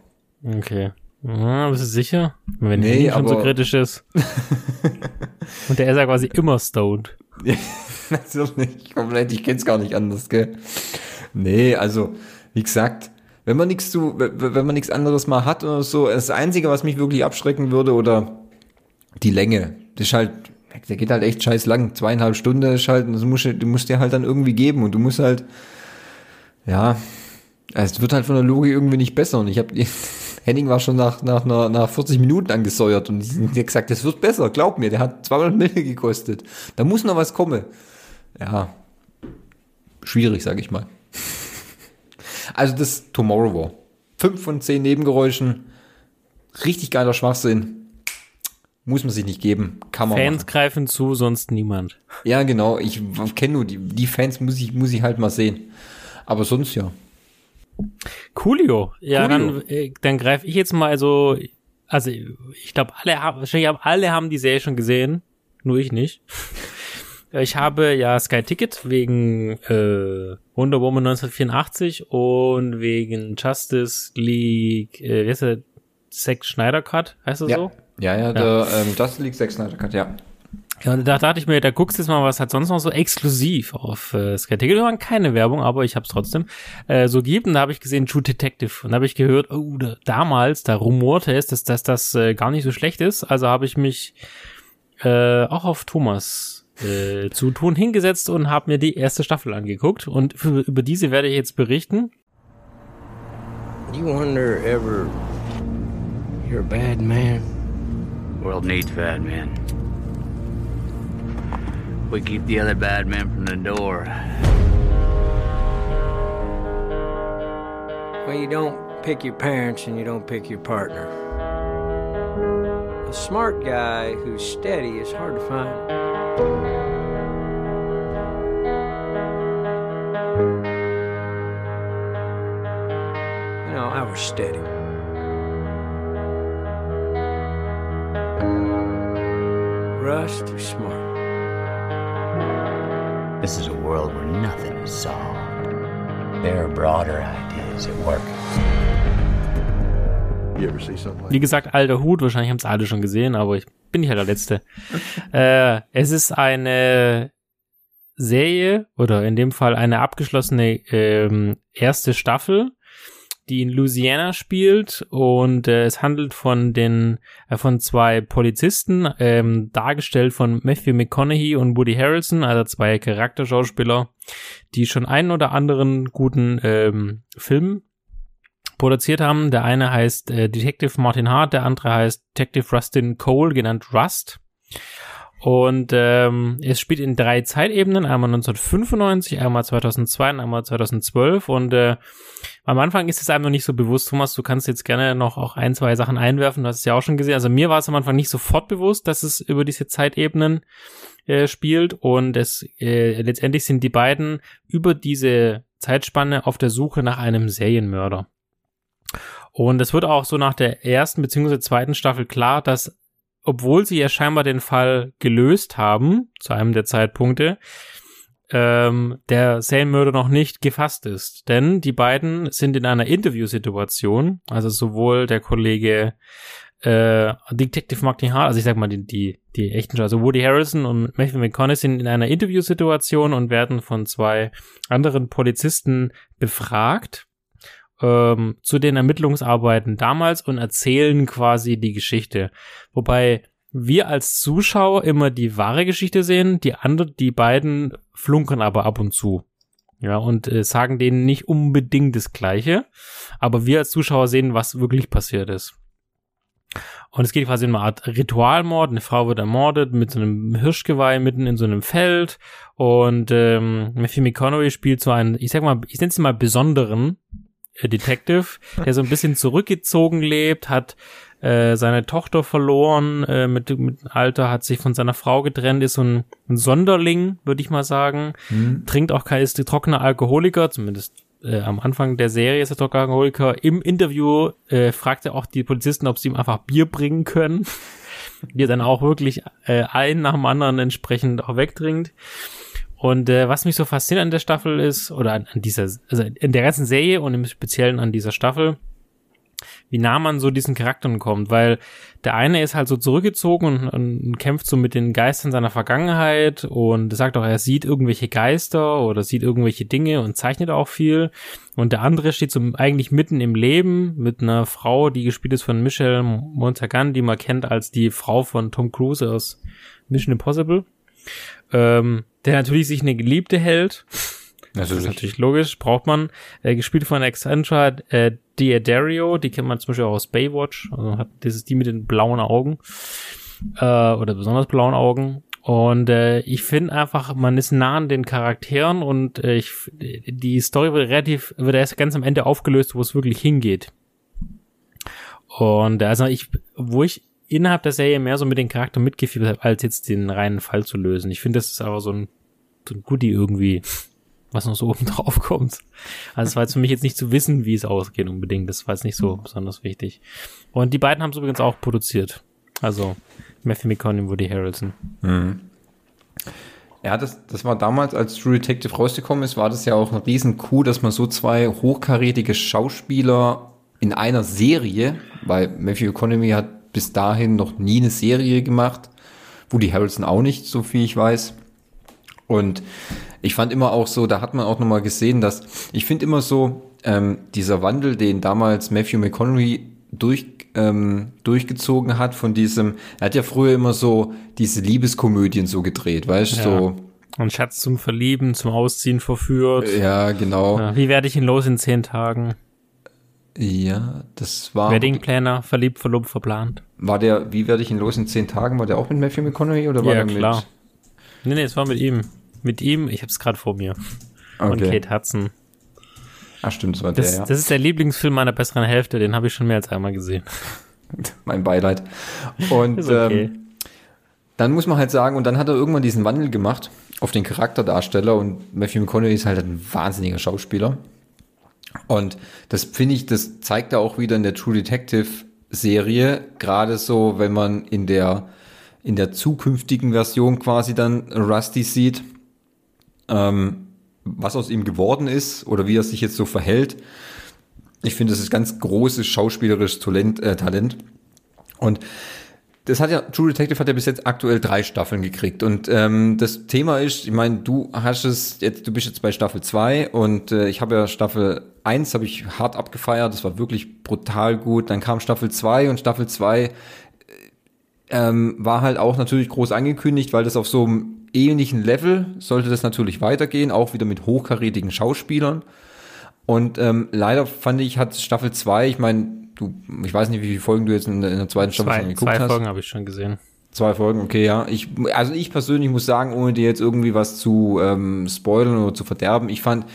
B: Okay. Ja, bist du sicher? Wenn
A: Nee,
B: nee, schon so
A: aber-
B: kritisch ist. Und der ist ja quasi immer stoned.
A: Natürlich, komplett, ich kenn's gar nicht anders, gell? Nee, also, wie gesagt, wenn man nichts zu, wenn man nichts anderes mal hat oder so, das Einzige, was mich wirklich abschrecken würde, oder die Länge, das ist halt, der geht halt echt scheiß lang, zweieinhalb Stunden ist halt, das musst du, du musst dir halt dann irgendwie geben und du musst halt, ja, es wird halt von der Logik irgendwie nicht besser und ich habe Henning war schon nach, nach, nach, nach 40 Minuten angesäuert und ich hab gesagt, das wird besser, glaub mir, der hat 200 Mille gekostet. Da muss noch was kommen. Ja, schwierig, sag ich mal. Also das Tomorrow War. Fünf von zehn Nebengeräuschen. Richtig geiler Schwachsinn. Muss man sich nicht geben. Kann man
B: Fans
A: machen.
B: greifen zu, sonst niemand.
A: Ja, genau. Ich kenne nur die, die Fans, muss ich, muss ich halt mal sehen. Aber sonst ja.
B: Coolio. Ja,
A: Coolio.
B: dann, äh, dann greife ich jetzt mal so, also ich glaube, alle haben, wahrscheinlich haben, alle haben die Serie schon gesehen, nur ich nicht. Ich habe ja Sky Ticket wegen äh, Wonder Woman 1984 und wegen Justice League, äh, wie heißt der? Zack Schneider Cut, heißt das
A: Ja.
B: so?
A: Ja, ja, der ähm, Justice League Zack Snyder Cut, ja.
B: Ja, und da dachte ich mir, da guckst du jetzt mal, was hat sonst noch so exklusiv auf äh, Sky Ticket. Wir waren keine Werbung, aber ich habe es trotzdem äh, so gibt. Und da habe ich gesehen True Detective. Und da habe ich gehört, oh, da, damals, da rumorte es, dass, dass das äh, gar nicht so schlecht ist. Also habe ich mich äh, auch auf Thomas äh, zu tun hingesetzt und habe mir die erste Staffel angeguckt. Und für, über diese werde ich jetzt berichten.
N: You wonder ever you're a bad man?
O: World needs bad men. We keep the other bad men from the door.
N: Well, you don't pick your parents and you don't pick your partner. A smart guy who's steady is hard to find. You know, I was steady. Russ too smart.
O: This is a world where nothing is solved. There are broader ideas at work.
M: You ever see something like
B: Wie gesagt, alter Hut, wahrscheinlich haben es alle schon gesehen, aber ich bin nicht halt der Letzte. äh, es ist eine Serie oder in dem Fall eine abgeschlossene ähm, erste Staffel, die in Louisiana spielt und äh, es handelt von den äh, von zwei Polizisten, ähm, dargestellt von Matthew McConaughey und Woody Harrelson, also zwei Charakterschauspieler, die schon einen oder anderen guten ähm, Film produziert haben. Der eine heißt äh, Detective Martin Hart, der andere heißt Detective Rustin Cole, genannt Rust. Und ähm, es spielt in drei Zeitebenen, einmal 1995, einmal 2002 und einmal 2012. Und äh, am Anfang ist es einem noch nicht so bewusst, Thomas, du kannst jetzt gerne noch auch ein, zwei Sachen einwerfen, du hast es ja auch schon gesehen. Also mir war es am Anfang nicht sofort bewusst, dass es über diese Zeitebenen äh, spielt. Und es äh, letztendlich sind die beiden über diese Zeitspanne auf der Suche nach einem Serienmörder. Und es wird auch so nach der ersten bzw. zweiten Staffel klar, dass obwohl sie ja scheinbar den Fall gelöst haben, zu einem der Zeitpunkte, ähm, der Serienmörder noch nicht gefasst ist. Denn die beiden sind in einer Interviewsituation, also sowohl der Kollege äh, Detective Martin Hart, also ich sag mal die, die, die echten, also Woody Harrison und Matthew McConaughey sind in einer Interviewsituation und werden von zwei anderen Polizisten befragt ähm, zu den Ermittlungsarbeiten damals und erzählen quasi die Geschichte. Wobei wir als Zuschauer immer die wahre Geschichte sehen, die andere, die beiden flunkern aber ab und zu. Ja, und äh, sagen denen nicht unbedingt das Gleiche, aber wir als Zuschauer sehen, was wirklich passiert ist. Und es geht quasi um eine Art Ritualmord. Eine Frau wird ermordet mit so einem Hirschgeweih mitten in so einem Feld. Und ähm, Matthew McConaughey spielt so einen, ich sag mal, ich nenne es mal besonderen äh, Detective, der so ein bisschen zurückgezogen lebt, hat äh, seine Tochter verloren äh, mit, mit Alter, hat sich von seiner Frau getrennt, ist so ein, ein Sonderling, würde ich mal sagen.
A: Mhm.
B: Trinkt auch kein, ist trockener Alkoholiker, zumindest äh, am Anfang der Serie ist er trockener Alkoholiker. Im Interview äh, fragt er auch die Polizisten, ob sie ihm einfach Bier bringen können. die dann auch wirklich äh, einen nach dem anderen entsprechend auch wegtrinkt. Und äh, was mich so fasziniert an der Staffel ist, oder an, an dieser, also in der ganzen Serie und im Speziellen an dieser Staffel, wie nah man so diesen Charakteren kommt, weil der eine ist halt so zurückgezogen und, und kämpft so mit den Geistern seiner Vergangenheit und sagt auch, er sieht irgendwelche Geister oder sieht irgendwelche Dinge und zeichnet auch viel. Und der andere steht so eigentlich mitten im Leben mit einer Frau, die gespielt ist von Michelle Montagan, die man kennt als die Frau von Tom Cruise aus Mission Impossible. Ähm, der natürlich sich eine Geliebte hält.
A: Natürlich.
B: Das ist natürlich logisch, braucht man. Äh, gespielt von Alexandra äh, Diadario, die kennt man zum Beispiel auch aus Baywatch. Also hat dieses die mit den blauen Augen äh, oder besonders blauen Augen. Und äh, ich finde einfach, man ist nah an den Charakteren und äh, ich, die Story wird relativ, wird erst ganz am Ende aufgelöst, wo es wirklich hingeht. Und also ich, wo ich innerhalb der Serie mehr so mit den Charakteren mitgefiebert habe, als jetzt den reinen Fall zu lösen. Ich finde, das ist aber so ein, so ein Goodie irgendwie, was noch so oben drauf kommt. Also es war jetzt für mich jetzt nicht zu wissen, wie es ausgeht unbedingt. Das war jetzt nicht so besonders wichtig. Und die beiden haben es übrigens auch produziert. Also Matthew McConaughey und Woody Harrelson.
A: Mhm. Ja, das, das war damals, als True Detective rausgekommen ist, war das ja auch ein riesen Coup, dass man so zwei hochkarätige Schauspieler in einer Serie, weil Matthew McConaughey hat bis dahin noch nie eine Serie gemacht, Woody Harrelson auch nicht, so viel ich weiß. Und ich fand immer auch so, da hat man auch nochmal gesehen, dass ich finde immer so, ähm, dieser Wandel, den damals Matthew McConaughey durch, ähm, durchgezogen hat von diesem, er hat ja früher immer so diese Liebeskomödien so gedreht, weißt du,
B: Ja.
A: so.
B: Und Schatz zum Verlieben, zum Ausziehen verführt.
A: Ja, genau.
B: Ja, wie werde ich ihn los in zehn Tagen?
A: Ja, das war.
B: Wedding Planner, verliebt, verlobt, verplant.
A: War der, wie werde ich ihn los in zehn Tagen? War der auch mit Matthew McConaughey oder war
B: ja,
A: der
B: klar.
A: mit?
B: Nee, nee, es war mit ihm. Mit ihm, ich hab's gerade vor mir. Und
A: Okay.
B: Kate Hudson.
A: Ach stimmt, das war
B: Das,
A: der, ja.
B: das ist der Lieblingsfilm meiner besseren Hälfte, den habe ich schon mehr als einmal gesehen.
A: mein Beileid. Und
B: okay.
A: ähm, dann muss man halt sagen, und dann hat er irgendwann diesen Wandel gemacht auf den Charakterdarsteller und Matthew McConaughey ist halt ein wahnsinniger Schauspieler. Und das finde ich, das zeigt er auch wieder in der True Detective Serie, gerade so, wenn man in der in der zukünftigen Version quasi dann Rusty sieht, ähm, was aus ihm geworden ist oder wie er sich jetzt so verhält. Ich finde, das ist ganz großes schauspielerisches Talent, äh, Talent. Und das hat ja, True Detective hat ja bis jetzt aktuell drei Staffeln gekriegt. Und ähm, das Thema ist, ich meine, du hast es, jetzt, du bist jetzt bei Staffel 2 und äh, ich habe ja Staffel 1 habe ich hart abgefeiert, das war wirklich brutal gut. Dann kam Staffel 2 und Staffel 2 ähm, war halt auch natürlich groß angekündigt, weil das auf so einem ähnlichen Level sollte das natürlich weitergehen, auch wieder mit hochkarätigen Schauspielern. Und ähm, leider fand ich, hat Staffel 2, ich meine, du, ich weiß nicht, wie viele Folgen du jetzt in der, in der zweiten Staffel schon
B: Zwei,
A: geguckt
B: zwei
A: hast.
B: Folgen habe ich schon gesehen.
A: Zwei Folgen, okay, ja. Ich, also ich persönlich muss sagen, ohne dir jetzt irgendwie was zu ähm, spoilern oder zu verderben, ich fand,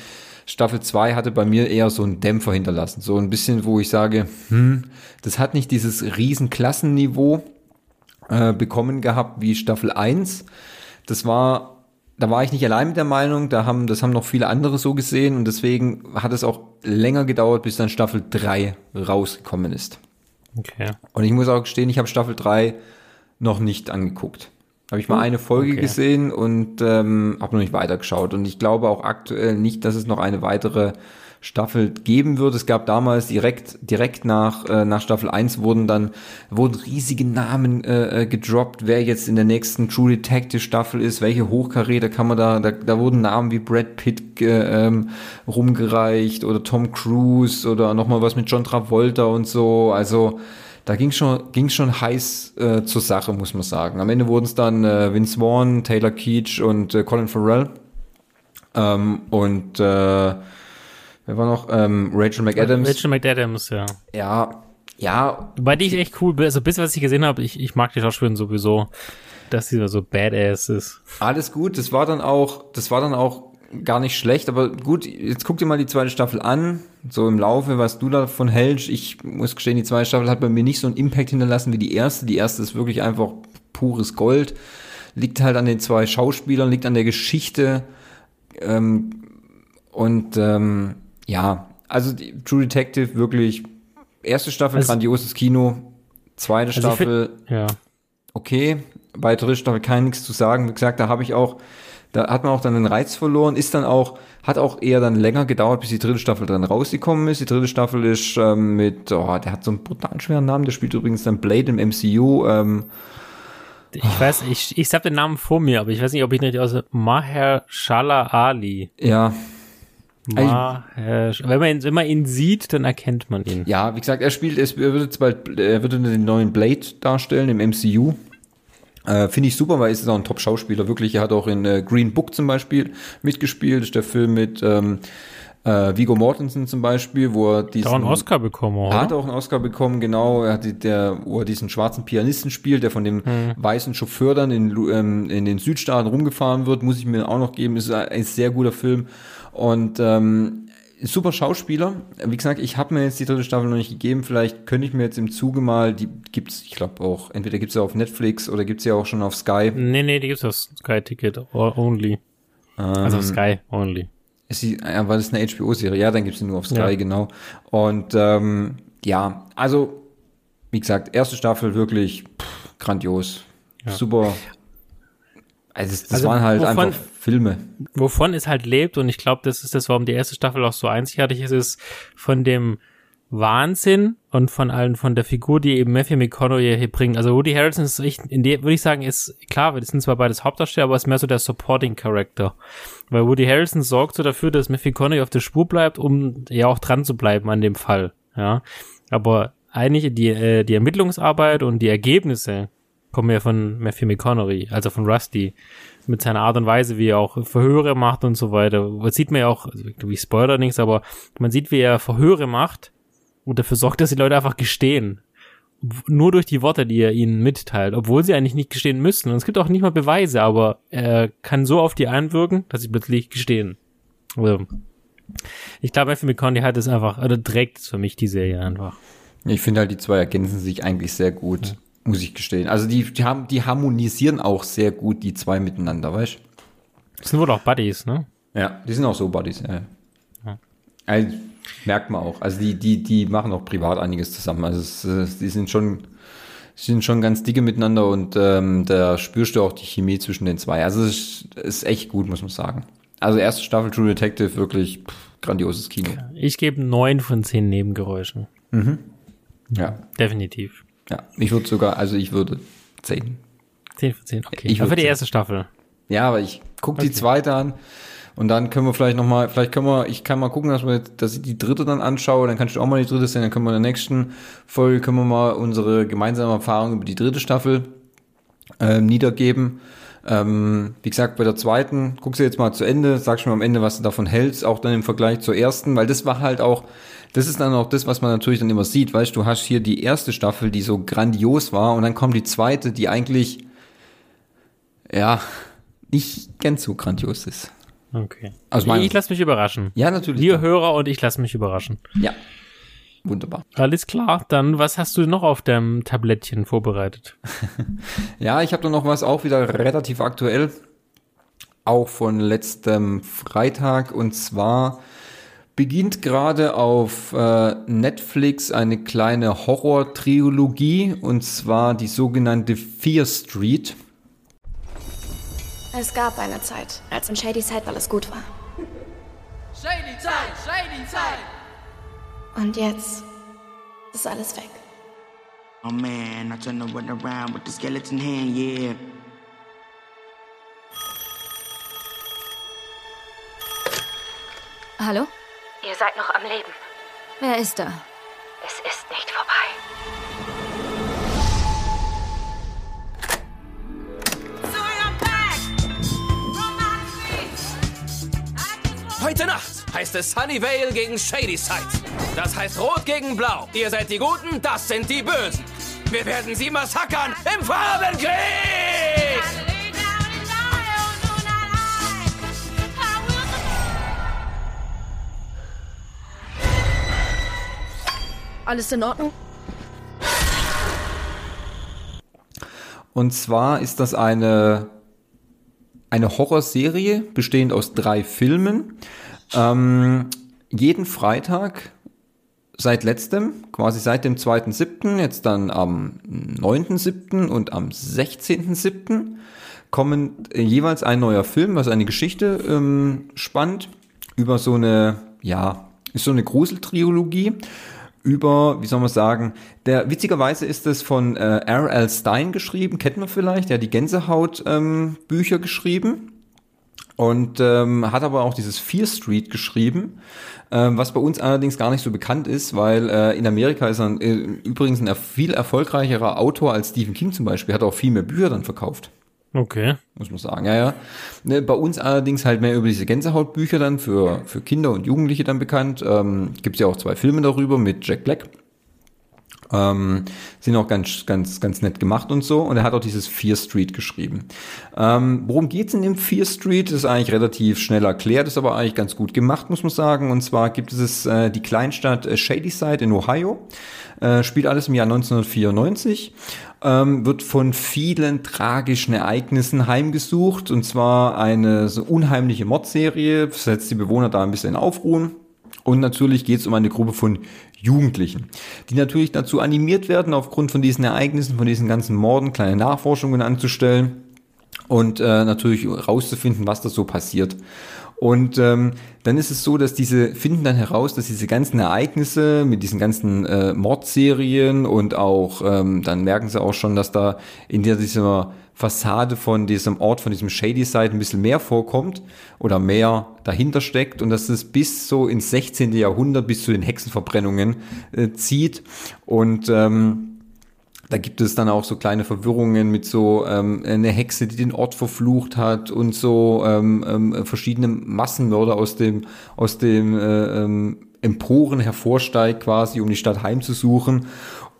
A: Staffel 2 hatte bei mir eher so einen Dämpfer hinterlassen. So ein bisschen, wo ich sage, hm, das hat nicht dieses riesen Klassenniveau äh, bekommen gehabt wie Staffel 1. Das war, da war ich nicht allein mit der Meinung, da haben, das haben noch viele andere so gesehen und deswegen hat es auch länger gedauert, bis dann Staffel 3 rausgekommen ist.
B: Okay.
A: Und ich muss auch gestehen, ich habe Staffel 3 noch nicht angeguckt. Habe ich mal eine Folge
B: okay.
A: gesehen und ähm, habe noch nicht weitergeschaut. Und ich glaube auch aktuell nicht, dass es noch eine weitere Staffel geben wird. Es gab damals direkt, direkt nach, äh, nach Staffel 1 wurden dann, wurden riesige Namen äh, äh, gedroppt, wer jetzt in der nächsten True Detective Staffel ist, welche Hochkaräter kann man da, da, da wurden Namen wie Brad Pitt äh, ähm, rumgereicht oder Tom Cruise oder nochmal was mit John Travolta und so. Also da ging schon, ging schon heiß äh, zur Sache, muss man sagen. Am Ende wurden es dann äh, Vince Vaughn, Taylor Keach und äh, Colin Farrell. Ähm, und äh, wer war noch? Ähm, Rachel McAdams.
B: Rachel McAdams, ja.
A: Ja, ja.
B: Wobei die ich echt cool, also bis was ich gesehen habe, ich, ich mag die Schauspielerin sowieso, dass sie so badass ist.
A: Alles gut, das war dann auch, das war dann auch gar nicht schlecht, aber gut, jetzt guck dir mal die zweite Staffel an, so im Laufe, was du davon hältst. Ich muss gestehen, die zweite Staffel hat bei mir nicht so einen Impact hinterlassen wie die erste. Die erste ist wirklich einfach pures Gold. Liegt halt an den zwei Schauspielern, liegt an der Geschichte. Ähm, und ähm, ja, also True Detective wirklich erste Staffel also, grandioses Kino, zweite also Staffel
B: find, ja.
A: okay, bei dritte Staffel kann nichts zu sagen. Wie gesagt, da habe ich auch da hat man auch dann den Reiz verloren, ist dann auch, hat auch eher dann länger gedauert, bis die dritte Staffel dann rausgekommen ist. Die dritte Staffel ist ähm, mit, oh, der hat so einen brutal schweren Namen, der spielt übrigens dann Blade im MCU. Ähm,
B: ich weiß, ich, ich habe den Namen vor mir, aber ich weiß nicht, ob ich nicht aus Maher Shala Ali.
A: Ja.
B: Maher, wenn man, ihn, wenn man ihn sieht, dann erkennt man ihn.
A: Ja, wie gesagt, er spielt, er wird jetzt bald, er wird den neuen Blade darstellen im MCU. Äh, Finde ich super, weil er ist auch ein Top-Schauspieler, wirklich. Er hat auch in äh, Green Book zum Beispiel mitgespielt. Das ist der Film mit ähm, äh, Vigo Mortensen zum Beispiel, wo er diesen...
B: Hat auch einen Oscar bekommen, oder?
A: Hat auch einen Oscar bekommen, genau. Er hat der, wo er diesen schwarzen Pianisten spielt, der von dem hm. weißen Chauffeur dann in, ähm, in den Südstaaten rumgefahren wird, muss ich mir auch noch geben. Ist ein sehr guter Film. Und ähm, super Schauspieler. Wie gesagt, ich habe mir jetzt die dritte Staffel noch nicht gegeben. Vielleicht könnte ich mir jetzt im Zuge mal, die gibt's, ich glaube auch, entweder gibt's ja auf Netflix oder gibt's ja auch schon auf Sky.
B: Nee, nee, die gibt's auf Sky Ticket only. Ähm, also auf Sky only.
A: Ist die, ja, war das eine HBO-Serie? Ja, dann gibt's sie nur auf Sky, ja. genau. Und ähm, ja, also, wie gesagt, erste Staffel wirklich pff, grandios. Ja. Super also das also waren halt wovon, einfach Filme.
B: Wovon es halt lebt und ich glaube, das ist das, warum die erste Staffel auch so einzigartig ist, ist von dem Wahnsinn und von allen, von der Figur, die eben Matthew McConaughey hier bringt. Also Woody Harrelson ist, ich, in der, würde ich sagen, ist, klar, wir sind zwar beides Hauptdarsteller, aber ist mehr so der Supporting Character. Weil Woody Harrelson sorgt so dafür, dass Matthew McConaughey auf der Spur bleibt, um ja auch dran zu bleiben an dem Fall, ja. Aber eigentlich die, äh, die Ermittlungsarbeit und die Ergebnisse kommen ja von Matthew McConaughey, also von Rusty, mit seiner Art und Weise, wie er auch Verhöre macht und so weiter. Das sieht man ja auch, also wie Spoiler nichts, aber man sieht, wie er Verhöre macht und dafür sorgt, dass die Leute einfach gestehen. Nur durch die Worte, die er ihnen mitteilt, obwohl sie eigentlich nicht gestehen müssten. Und es gibt auch nicht mal Beweise, aber er kann so auf die einwirken, dass sie plötzlich gestehen. Also, ich glaube, Matthew McConaughey hat es einfach, oder trägt es für mich die Serie einfach.
A: Ich finde halt, die zwei ergänzen sich eigentlich sehr gut. Ja muss ich gestehen. Also die, die, haben, die harmonisieren auch sehr gut, die zwei miteinander, weißt du?
B: Das sind wohl auch Buddies, ne?
A: Ja, die sind auch so Buddies, ja. ja. Also, merkt man auch. Also die, die, die machen auch privat einiges zusammen. Also es, die sind schon, sind schon ganz dicke miteinander und ähm, da spürst du auch die Chemie zwischen den zwei. Also es ist, ist echt gut, muss man sagen. Also erste Staffel True Detective, wirklich pff, grandioses Kino.
B: Ich gebe neun von zehn Nebengeräuschen.
A: Mhm. Ja.
B: Definitiv.
A: Ja, ich würde sogar, also ich würde 10.
B: 10 von 10, okay. Ich aber für die erste Staffel.
A: Ja, aber ich gucke okay. die zweite an und dann können wir vielleicht nochmal, vielleicht können wir, ich kann mal gucken, dass, wir, dass ich die dritte dann anschaue, dann kannst du auch mal die dritte sehen, dann können wir in der nächsten Folge, können wir mal unsere gemeinsame Erfahrung über die dritte Staffel ähm, niedergeben. Ähm, wie gesagt, bei der zweiten, guck sie jetzt mal zu Ende, sag schon mal am Ende, was du davon hältst, auch dann im Vergleich zur ersten, weil das war halt auch, das ist dann auch das, was man natürlich dann immer sieht. Weißt du, hast hier die erste Staffel, die so grandios war, und dann kommt die zweite, die eigentlich, ja, nicht ganz so grandios ist.
B: Okay. Also ich lasse mich überraschen.
A: Ja, natürlich.
B: Wir Hörer und ich lasse mich überraschen.
A: Ja. Wunderbar.
B: Alles klar. Dann, was hast du noch auf deinem Tablettchen vorbereitet?
A: ja, ich habe da noch was auch wieder relativ aktuell. Auch von letztem Freitag. Und zwar beginnt gerade auf äh, Netflix eine kleine Horror-Trilogie und zwar die sogenannte Fear Street.
L: Es gab eine Zeit, als in Shady Side alles gut war. Shady Zeit, Shady Zeit! Und jetzt ist alles weg. Oh man, I turn the one around with the skeleton hand, yeah. Hallo?
J: Ihr seid noch am Leben.
L: Wer ist da?
J: Es ist nicht vorbei.
P: Heute Nacht heißt es Sunnyvale gegen Shadyside. Das heißt Rot gegen Blau. Ihr seid die Guten, das sind die Bösen. Wir werden sie massakern im Farbenkrieg!
Q: Alles in Ordnung?
A: Und zwar ist das eine, eine Horrorserie, bestehend aus drei Filmen. Ähm, jeden Freitag seit letztem, quasi seit dem 2.7., jetzt dann am 9.7. und am 16.7. kommen jeweils ein neuer Film, was eine Geschichte ähm, spannt, über so eine, ja, ist so eine Gruseltriologie über, wie soll man sagen, der witzigerweise ist es von äh, R.L. Stein geschrieben, kennt man vielleicht, der hat die Gänsehaut-Bücher ähm, geschrieben und ähm, hat aber auch dieses Fear Street geschrieben, ähm, was bei uns allerdings gar nicht so bekannt ist, weil äh, in Amerika ist er ein, äh, übrigens ein viel erfolgreicherer Autor als Stephen King zum Beispiel, hat auch viel mehr Bücher dann verkauft.
B: Okay.
A: Muss man sagen, ja, ja. Ne, bei uns allerdings halt mehr über diese Gänsehautbücher dann für, für Kinder und Jugendliche dann bekannt. Ähm, Gibt ja auch zwei Filme darüber mit Jack Black. Ähm, sind auch ganz, ganz, ganz nett gemacht und so. Und er hat auch dieses Fear Street geschrieben. Ähm, worum geht's in dem Fear Street? Das ist eigentlich relativ schnell erklärt, ist aber eigentlich ganz gut gemacht, muss man sagen. Und zwar gibt es äh, die Kleinstadt äh, Shadyside in Ohio. Äh, spielt alles im Jahr 1994 ähm, wird von vielen tragischen Ereignissen heimgesucht. Und zwar eine so unheimliche Mordserie, setzt die Bewohner da ein bisschen aufruhen. Und natürlich geht es um eine Gruppe von Jugendlichen, die natürlich dazu animiert werden, aufgrund von diesen Ereignissen, von diesen ganzen Morden, kleine Nachforschungen anzustellen und äh, natürlich rauszufinden, was da so passiert. Und ähm, dann ist es so, dass diese finden dann heraus, dass diese ganzen Ereignisse mit diesen ganzen äh, Mordserien und auch ähm, dann merken sie auch schon, dass da in dieser Fassade von diesem Ort, von diesem Shady Side ein bisschen mehr vorkommt oder mehr dahinter steckt und dass es bis so ins 16. Jahrhundert, bis zu den Hexenverbrennungen äh, zieht und ähm, da gibt es dann auch so kleine Verwirrungen mit so ähm, eine Hexe, die den Ort verflucht hat und so ähm, ähm, verschiedene Massenmörder aus dem aus dem äh, ähm, Emporen hervorsteigt quasi, um die Stadt heimzusuchen.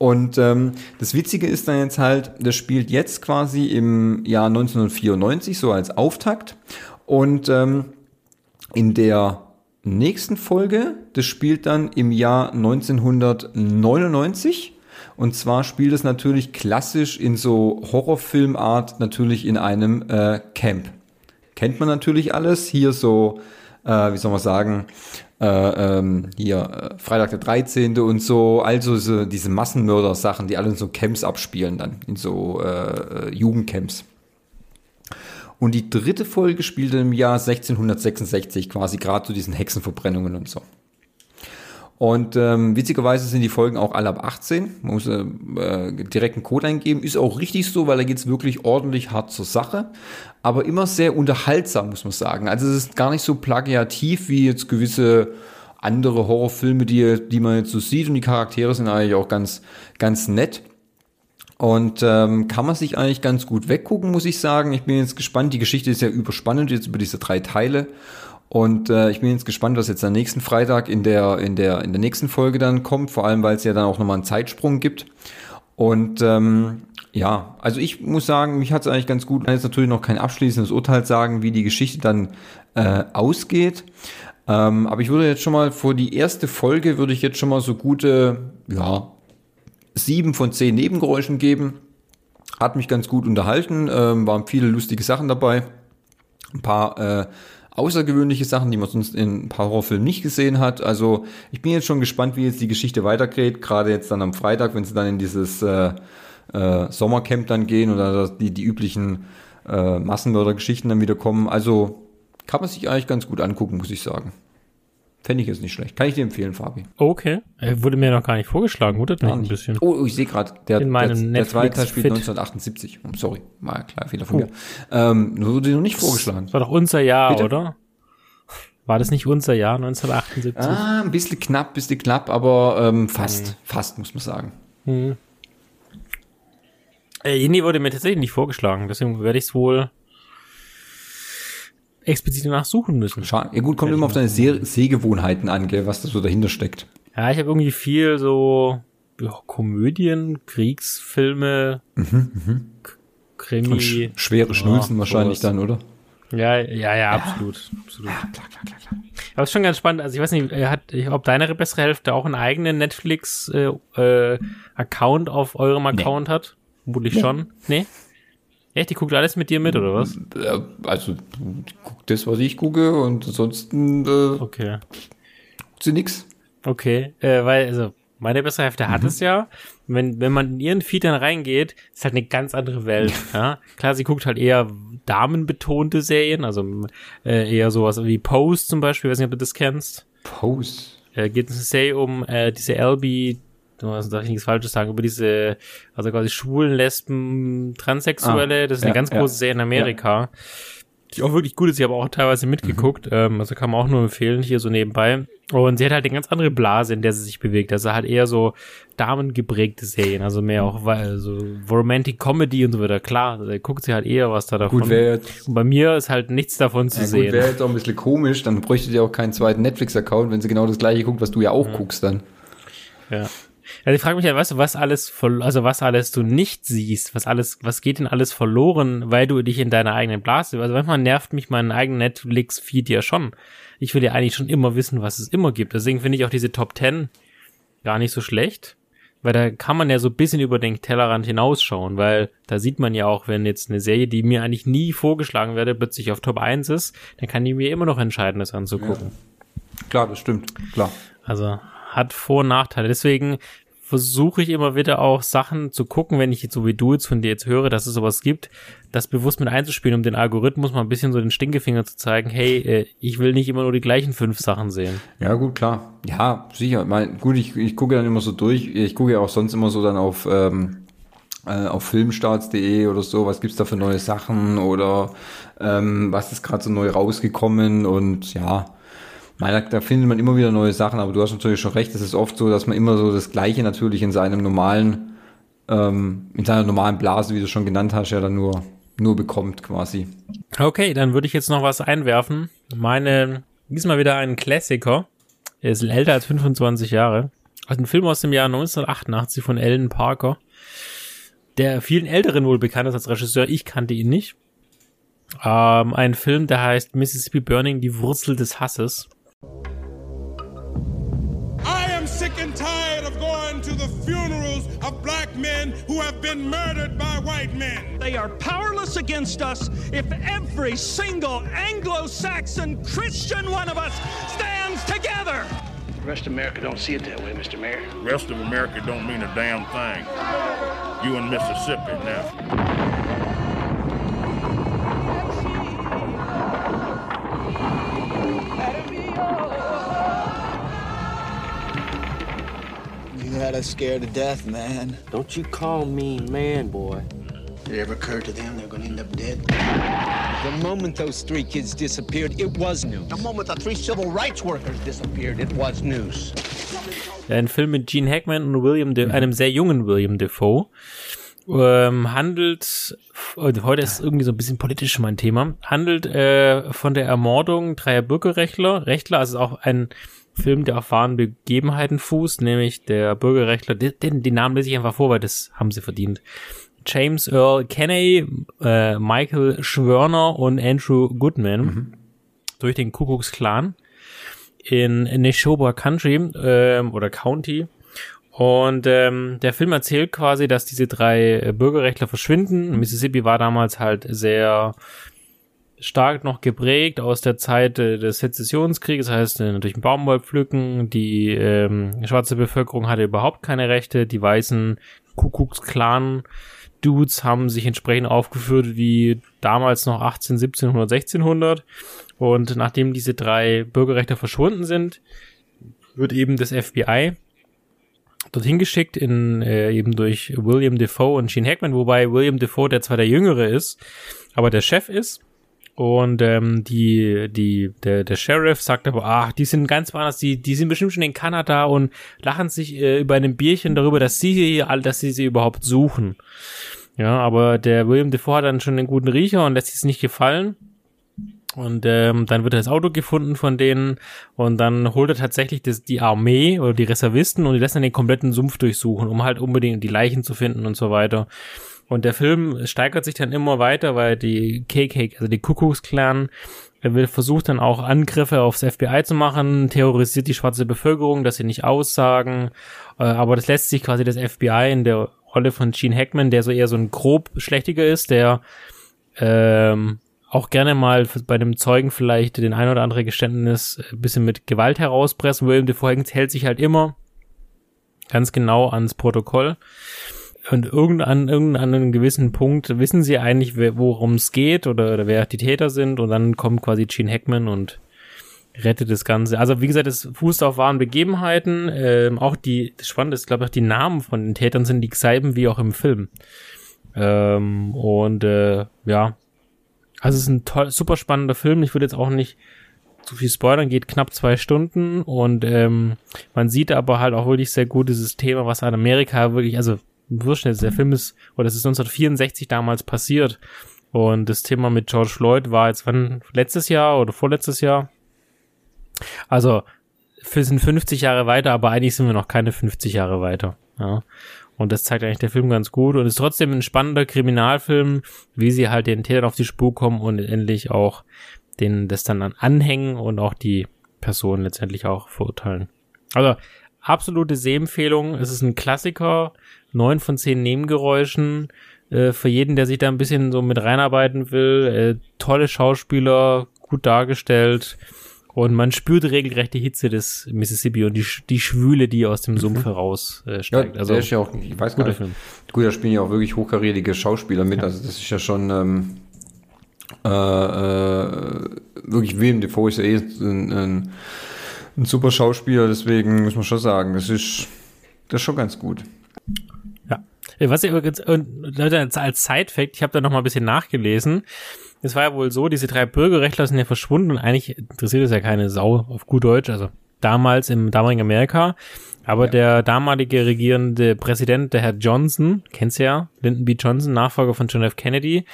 A: Und ähm, das Witzige ist dann jetzt halt, das spielt jetzt quasi im Jahr 1994 so als Auftakt und ähm, in der nächsten Folge, das spielt dann im Jahr 1999 und zwar spielt es natürlich klassisch in so Horrorfilmart natürlich in einem äh, Camp. Kennt man natürlich alles. Hier so, äh, wie soll man sagen, äh, ähm, hier äh, Freitag der 13. und so, also so diese Massenmörder-Sachen, die alle in so Camps abspielen dann, in so äh, Jugendcamps. Und die dritte Folge spielte im Jahr 1666, quasi gerade zu diesen Hexenverbrennungen und so. Und ähm, witzigerweise sind die Folgen auch alle ab 18. Man muss äh, äh, direkt einen Code eingeben. Ist auch richtig so, weil da geht's wirklich ordentlich hart zur Sache. Aber immer sehr unterhaltsam, muss man sagen. Also es ist gar nicht so plagiativ wie jetzt gewisse andere Horrorfilme, die, die man jetzt so sieht. Und die Charaktere sind eigentlich auch ganz, ganz nett. Und ähm, kann man sich eigentlich ganz gut weggucken, muss ich sagen. Ich bin jetzt gespannt. Die Geschichte ist ja überspannend jetzt über diese drei Teile. Und äh, ich bin jetzt gespannt, was jetzt am nächsten Freitag in der, in der, in der nächsten Folge dann kommt, vor allem weil es ja dann auch nochmal einen Zeitsprung gibt. Und ähm, ja, also ich muss sagen, mich hat es eigentlich ganz gut. Ich kann jetzt natürlich noch kein abschließendes Urteil sagen, wie die Geschichte dann äh, ausgeht. Ähm, aber ich würde jetzt schon mal vor die erste Folge würde ich jetzt schon mal so gute, ja, sieben von zehn Nebengeräuschen geben. Hat mich ganz gut unterhalten, ähm, waren viele lustige Sachen dabei. Ein paar äh, außergewöhnliche Sachen, die man sonst in ein paar Horrorfilmen nicht gesehen hat. Also ich bin jetzt schon gespannt, wie jetzt die Geschichte weitergeht. Gerade jetzt dann am Freitag, wenn sie dann in dieses äh, äh, Sommercamp dann gehen oder die, die üblichen äh, Massenmördergeschichten dann wieder kommen. Also kann man sich eigentlich ganz gut angucken, muss ich sagen. Fände ich jetzt nicht schlecht. Kann ich dir empfehlen, Fabi.
B: Okay. Er wurde mir noch gar nicht vorgeschlagen, wundert mich ein bisschen.
A: Oh, ich sehe gerade, der, der, der zweite Teil spielt 1978. Oh, sorry, mal ein kleiner Fehler von oh. mir. Ähm, wurde dir noch nicht vorgeschlagen.
B: Das war doch unser Jahr, Bitte? oder? War das nicht unser Jahr, 1978?
A: Ah, ein bisschen knapp, bisschen knapp, aber ähm, fast, hm. fast, muss man sagen. Hm.
B: Äh, nee, wurde mir tatsächlich nicht vorgeschlagen, deswegen werde ich es wohl explizit danach suchen müssen.
A: Schade. Ja gut, kommt immer auf deine Seh Sehgewohnheiten an, gell, was da so dahinter steckt.
B: Ja, ich habe irgendwie viel so ja, Komödien, Kriegsfilme,
A: Mhm, mhm.
B: Krimi.
A: Sch schwere Schnulzen
B: Ja,
A: wahrscheinlich
B: sowas.
A: dann, oder?
B: Ja, ja, ja, absolut. absolut. Ja, klar, klar, klar, klar. Aber es ist schon ganz spannend. Also ich weiß nicht, er hat, ob deine bessere Hälfte auch einen eigenen Netflix-Account äh, Account auf eurem Account hat? Vermutlich
A: Nee.
B: schon. Nee? Echt? Die guckt alles mit dir mit, oder was?
A: Also, guck das, was ich gucke und ansonsten äh,
B: okay.
A: guckt sie nix.
B: Okay, äh, weil, also, meine bessere Hälfte
A: Mhm.
B: hat es ja. Wenn, wenn man in ihren Feed dann reingeht, ist halt eine ganz andere Welt. ja? Klar, sie guckt halt eher damenbetonte Serien, also äh, eher sowas wie Pose zum Beispiel, weiß nicht, ob du das kennst.
A: Pose?
B: Äh, geht es sehr um äh, diese LB, was darf ich nichts Falsches sagen, über diese, also quasi Schwulen, Lesben, Transsexuelle,
A: Ah,
B: das ist eine
A: ja,
B: ganz
A: ja.
B: große Serie in Amerika. Die auch wirklich gut ist, ich habe auch teilweise mitgeguckt, ähm, also kann man auch nur empfehlen, hier so nebenbei. Und sie hat halt eine ganz andere Blase, in der sie sich bewegt. Also halt eher so damengeprägte Serien, also mehr auch weil- so Romantic Comedy und so weiter. Klar, da guckt sie halt eher was da davon.
A: Gut, jetzt-
B: und bei mir ist halt nichts davon zu
A: Ja, gut,
B: sehen.
A: wäre jetzt auch ein bisschen komisch, dann bräuchte ihr auch keinen zweiten Netflix-Account, wenn sie genau das gleiche guckt, was du ja auch guckst dann.
B: Ja. Also ich frage mich ja, weißt du, was alles, also was alles du nicht siehst, was alles, was geht denn alles verloren, weil du dich in deiner eigenen Blase, also manchmal nervt mich mein eigener Netflix-Feed ja schon. Ich will ja eigentlich schon immer wissen, was es immer gibt. Deswegen finde ich auch diese Top 10 gar nicht so schlecht, weil da kann man ja so ein bisschen über den Tellerrand hinausschauen, weil da sieht man ja auch, wenn jetzt eine Serie, die mir eigentlich nie vorgeschlagen werde, plötzlich auf Top 1 ist, dann kann die mir immer noch entscheiden, das anzugucken.
A: Klar, das stimmt, klar.
B: Also hat Vor- und Nachteile. Deswegen versuche ich immer wieder auch Sachen zu gucken, wenn ich jetzt so wie du jetzt von dir jetzt höre, dass es sowas gibt, das bewusst mit einzuspielen, um den Algorithmus mal ein bisschen so den Stinkefinger zu zeigen, hey, äh, ich will nicht immer nur die gleichen fünf Sachen sehen.
A: Ja, gut, klar. Ja, sicher. Mein, gut, ich, ich gucke dann immer so durch. Ich gucke ja auch sonst immer so dann auf, ähm, äh, auf filmstarts.de oder so, was gibt's da für neue Sachen oder ähm, was ist gerade so neu rausgekommen und ja, mein, da- da findet man immer wieder neue Sachen, aber du hast natürlich schon recht, es ist oft so, dass man immer so das Gleiche natürlich in seinem normalen, ähm, in seiner normalen Blase, wie du schon genannt hast, ja dann nur, nur bekommt quasi.
B: Okay, dann würde ich jetzt noch was einwerfen. Meine, diesmal wieder ein Klassiker. Er ist älter als 25 Jahre. Also ein Film aus dem Jahr 1988 von Ellen Parker. Der vielen Älteren wohl bekannt ist als Regisseur. Ich kannte ihn nicht. Ähm, ein Film, der heißt Mississippi Burning, die Wurzel des Hasses.
Q: Sick and tired of going to the funerals of black men who have been murdered by white men.
R: They are powerless against us if every single Anglo Saxon Christian one of us stands together.
S: The rest of America don't see it that way, Mr. Mayor.
M: Rest of America don't mean a damn thing. You in Mississippi now.
H: Us scared to death, man.
O: Don't you call me man, boy.
S: Did it ever occur to them they're gonna end up dead?
H: The moment those three kids disappeared, it was news.
S: The moment the three civil rights workers disappeared, it was news.
B: Ein Film mit Gene Hackman und William De einem sehr jungen William Defoe. Ähm, handelt, und heute ist irgendwie so ein bisschen politisch mein Thema, handelt äh, von der Ermordung dreier Bürgerrechtler. Rechtler, also ist auch ein Film, der auf wahren Begebenheiten fußt, nämlich der Bürgerrechtler, den, den Namen lese ich einfach vor, weil das haben sie verdient. James Earl Kenney, äh, Michael Schwörner und Andrew Goodman durch den Kuckucksklan in Neshoba Country ähm, oder County. Und ähm, der Film erzählt quasi, dass diese drei Bürgerrechtler verschwinden. Mississippi war damals halt sehr stark noch geprägt aus der Zeit äh, des Sezessionskrieges, das heißt äh, natürlich Baumwoll pflücken. Die ähm, schwarze Bevölkerung hatte überhaupt keine Rechte. Die weißen Kuckucksklan Dudes haben sich entsprechend aufgeführt wie damals noch 18, 1700, 1600. Und nachdem diese drei Bürgerrechte verschwunden sind, wird eben das FBI dorthin geschickt, in, äh, eben durch William Defoe und Gene Hackman, wobei William Defoe der zwar der Jüngere ist, aber der Chef ist. Und ähm, die, die, der, der Sheriff sagt aber, ach, die sind ganz woanders, die, die sind bestimmt schon in Kanada und lachen sich äh, über einem Bierchen darüber, dass sie hier all, dass sie sie überhaupt suchen. Ja, aber der William Defoe hat dann schon einen guten Riecher und lässt sich nicht gefallen Und ähm, dann wird das Auto gefunden von denen und dann holt er tatsächlich das, die Armee oder die Reservisten und die lassen dann den kompletten Sumpf durchsuchen, um halt unbedingt die Leichen zu finden und so weiter. Und der Film steigert sich dann immer weiter, weil die KK, also die Kuckucksklan, er will versucht dann auch Angriffe aufs FBI zu machen, terrorisiert die schwarze Bevölkerung, dass sie nicht aussagen. Äh, aber das lässt sich quasi das FBI in der Rolle von Gene Hackman, der so eher so ein grob schlechtiger ist, der ähm, auch gerne mal bei dem Zeugen vielleicht den ein oder andere Geständnis ein bisschen mit Gewalt herauspressen. William Defoe hält sich halt immer ganz genau ans Protokoll. Und irgendein, irgendein einem gewissen Punkt wissen sie eigentlich, worum es geht oder, oder wer die Täter sind. Und dann kommt quasi Gene Hackman und rettet das Ganze. Also wie gesagt, es fußt auf wahren Begebenheiten. Ähm, auch die, das Spannende ist, glaube ich, die Namen von den Tätern sind dieselben wie auch im Film. Ähm, und äh, ja, also es ist ein toll, super spannender Film. Ich würde jetzt auch nicht zu viel spoilern, geht knapp zwei Stunden und ähm, man sieht aber halt auch wirklich sehr gut dieses Thema, was an Amerika wirklich, also jetzt, der Film ist, oder das ist 1964 damals passiert und das Thema mit George Floyd war jetzt wann, letztes Jahr oder vorletztes Jahr? Also, wir sind 50 Jahre weiter, aber eigentlich sind wir noch keine 50 Jahre weiter. Ja. Und das zeigt eigentlich der Film ganz gut und ist trotzdem ein spannender Kriminalfilm, wie sie halt den Tätern auf die Spur kommen und endlich auch den, das dann anhängen und auch die Person letztendlich auch verurteilen. Also, absolute Sehempfehlung. Es ist ein Klassiker. Neun von zehn Nebengeräuschen. Äh, für jeden, der sich da ein bisschen so mit reinarbeiten will. Äh, tolle Schauspieler, gut dargestellt. Und man spürt regelrecht die Hitze des Mississippi und die, die Schwüle, die aus dem Sumpf heraus äh, steigt.
A: Ja, also, der ist ja auch, ich weiß gar nicht, Film. gut, da spielen ja auch wirklich hochkarätige Schauspieler mit, ja. also das ist ja schon ähm, äh, äh, wirklich Willem Dafoe ist ja eh ein, ein, ein super Schauspieler, deswegen muss man schon sagen, das ist, das ist schon ganz gut.
B: Ja. Was ich übrigens, als Side-Fact, ich habe da noch mal ein bisschen nachgelesen, es war ja wohl so, diese drei Bürgerrechtler sind ja verschwunden und eigentlich interessiert es ja keine Sau auf gut Deutsch, also damals im damaligen Amerika. Aber ja. der damalige regierende Präsident, der Herr Johnson, kennst du ja, Lyndon B. Johnson, Nachfolger von John F. Kennedy,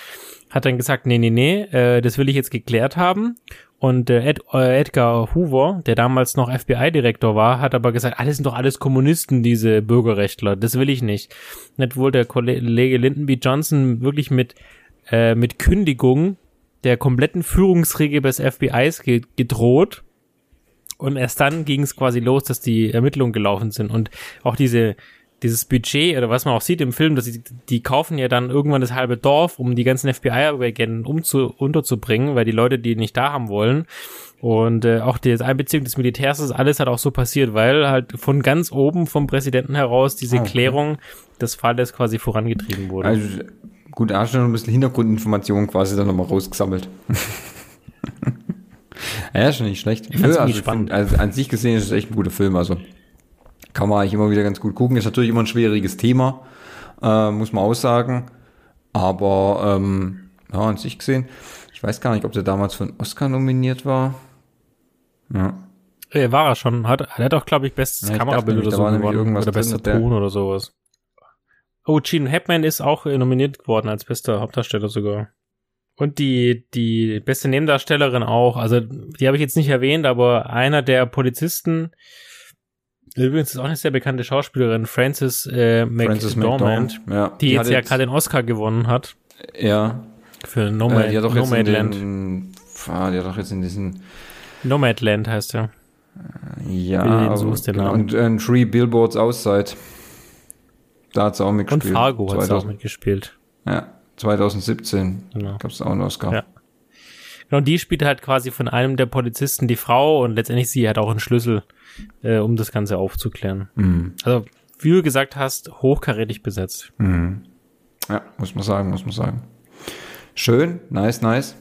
B: hat dann gesagt, nee, nee, nee, äh, das will ich jetzt geklärt haben. Und äh, Ed, äh, Edgar Hoover, der damals noch FBI-Direktor war, hat aber gesagt, ah, das sind doch alles Kommunisten, diese Bürgerrechtler, das will ich nicht. Hat wohl der Kollege Lyndon B. Johnson wirklich mit äh, mit Kündigung der kompletten Führungsriege des FBIs ge gedroht. Und erst dann ging es quasi los, dass die Ermittlungen gelaufen sind. Und auch diese, dieses Budget, oder was man auch sieht im Film, dass die, die kaufen ja dann irgendwann das halbe Dorf, um die ganzen FBI-Agenten umzu, unterzubringen, weil die Leute die nicht da haben wollen. Und äh, auch die Einbeziehung des Militärs, das alles hat auch so passiert, weil halt von ganz oben vom Präsidenten heraus diese ah, okay. Klärung des Falles quasi vorangetrieben wurde.
A: Also Gut, da hast du noch ein bisschen Hintergrundinformationen quasi dann nochmal rausgesammelt. ja, schon nicht schlecht. Ich ja, also, spannend. Also an sich gesehen ist es echt ein guter Film, also kann man eigentlich immer wieder ganz gut gucken. Ist natürlich immer ein schwieriges Thema, äh, muss man auch sagen. Aber ähm, ja, an sich gesehen, ich weiß gar nicht, ob der damals für einen Oscar nominiert war.
B: Ja. Er war er schon. Hat, er hat auch, glaube ich, bestes ja, Kamerabild oder so gewonnen. Oder bester Ton oder sowas. Oh, Gene Hackman ist auch äh, nominiert geworden als bester Hauptdarsteller sogar. Und die, die beste Nebendarstellerin auch. Also, die habe ich jetzt nicht erwähnt, aber einer der Polizisten, übrigens ist auch eine sehr bekannte Schauspielerin, Frances, äh, McDormand, ja. die, die jetzt ja gerade den Oscar gewonnen hat.
A: Ja.
B: Für Nomad,
A: äh, die hat doch Nomadland. Den, ah, die hat doch jetzt in diesen
B: Nomadland heißt er.
A: Ja, und, genau. und äh, Three Billboards Outside. Da hat sie auch mitgespielt.
B: Und Fargo hat sie auch mitgespielt.
A: Ja, 2017 genau. gab es auch einen Oscar. Ja.
B: Genau, die spielt halt quasi von einem der Polizisten die Frau und letztendlich sie hat auch einen Schlüssel, äh, um das Ganze aufzuklären. Mhm. Also, wie du gesagt hast, hochkarätig besetzt.
A: Mhm. Ja, muss man sagen, muss man sagen. Schön, nice, nice.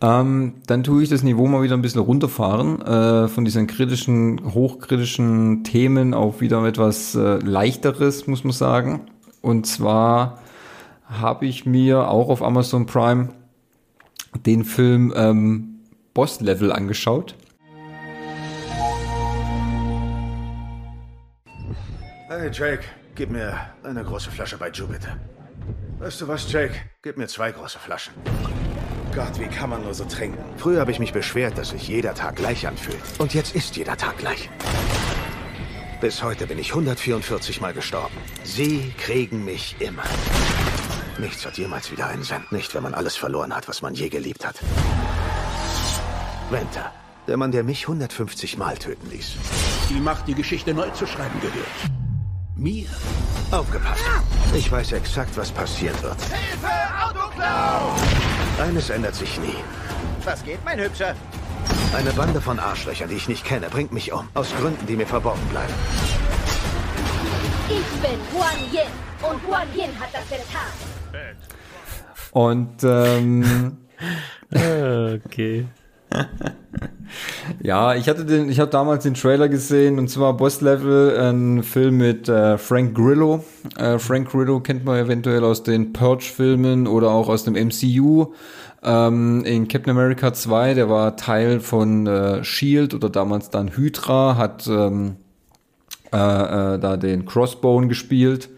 A: Ähm, dann tue ich das Niveau mal wieder ein bisschen runterfahren, äh, von diesen kritischen, hochkritischen Themen auf wieder etwas äh, leichteres, muss man sagen. Und zwar habe ich mir auch auf Amazon Prime den Film ähm, Boss Level angeschaut.
T: Hey Jake, gib mir eine große Flasche bei Joe bitte. Weißt du was, Jake? Gib mir zwei große Flaschen. Gott, wie kann man nur so trinken? Früher habe ich mich beschwert, dass sich jeder Tag gleich anfühlt. Und jetzt ist jeder Tag gleich. Bis heute bin ich 144 Mal gestorben. Sie kriegen mich immer. Nichts hat jemals wieder einen Sinn. Nicht, wenn man alles verloren hat, was man je geliebt hat. Winter. Der Mann, der mich 150 Mal töten ließ.
S: Die Macht, die Geschichte neu zu schreiben gehört. Mir.
T: Aufgepasst. Ich weiß exakt, was passieren wird.
U: Hilfe, Autoklau!
T: Eines ändert sich nie.
U: Was geht, mein Hübscher?
T: Eine Bande von Arschlöchern, die ich nicht kenne, bringt mich um. Aus Gründen, die mir verborgen bleiben.
J: Ich bin Huan Yin und Huan Yin hat das getan.
A: Und ähm,
B: okay.
A: ja, ich hatte den, ich habe damals den Trailer gesehen und zwar Boss Level, ein Film mit äh, Frank Grillo. Äh, Frank Grillo kennt man eventuell aus den Purge-Filmen oder auch aus dem MCU. Ähm, in Captain America 2, der war Teil von äh, Shield oder damals dann Hydra, hat ähm, äh, äh, da den Crossbone gespielt.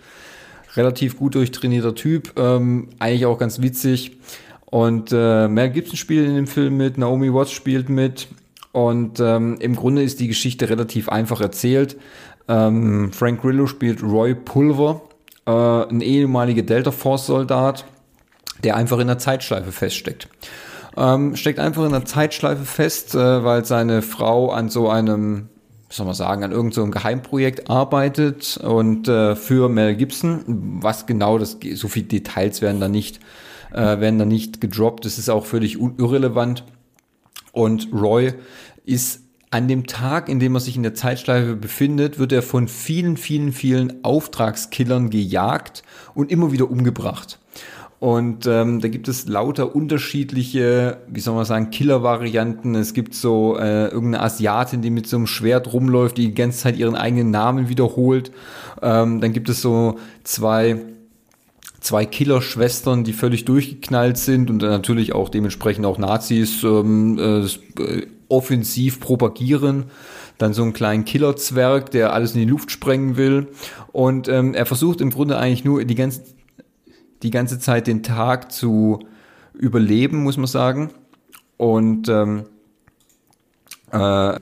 A: Relativ gut durchtrainierter Typ, ähm, eigentlich auch ganz witzig. Und äh, Mel Gibson spielt in dem Film mit, Naomi Watts spielt mit. Und ähm, im Grunde ist die Geschichte relativ einfach erzählt. Ähm, Frank Grillo spielt Roy Pulver, äh, ein ehemaliger Delta Force Soldat, der einfach in der Zeitschleife feststeckt. Ähm, steckt einfach in der Zeitschleife fest, äh, weil seine Frau an so einem, soll man sagen, an irgendeinem so Geheimprojekt arbeitet und äh, für Mel Gibson. Was genau, das so viele Details werden da nicht äh, werden da nicht gedroppt. Das ist auch völlig irrelevant. Und Roy ist an dem Tag, in dem er sich in der Zeitschleife befindet, wird er von vielen, vielen, vielen Auftragskillern gejagt und immer wieder umgebracht. Und ähm, da gibt es lauter unterschiedliche, wie soll man sagen, Killer-Varianten. Es gibt so äh, irgendeine Asiatin, die mit so einem Schwert rumläuft, die die ganze Zeit ihren eigenen Namen wiederholt. Ähm, dann gibt es so zwei zwei Killerschwestern, die völlig durchgeknallt sind und natürlich auch dementsprechend auch Nazis ähm, äh, offensiv propagieren. Dann so einen kleinen Killerzwerg, der alles in die Luft sprengen will. Und ähm, er versucht im Grunde eigentlich nur die ganze, die ganze Zeit den Tag zu überleben, muss man sagen. Und ähm, äh,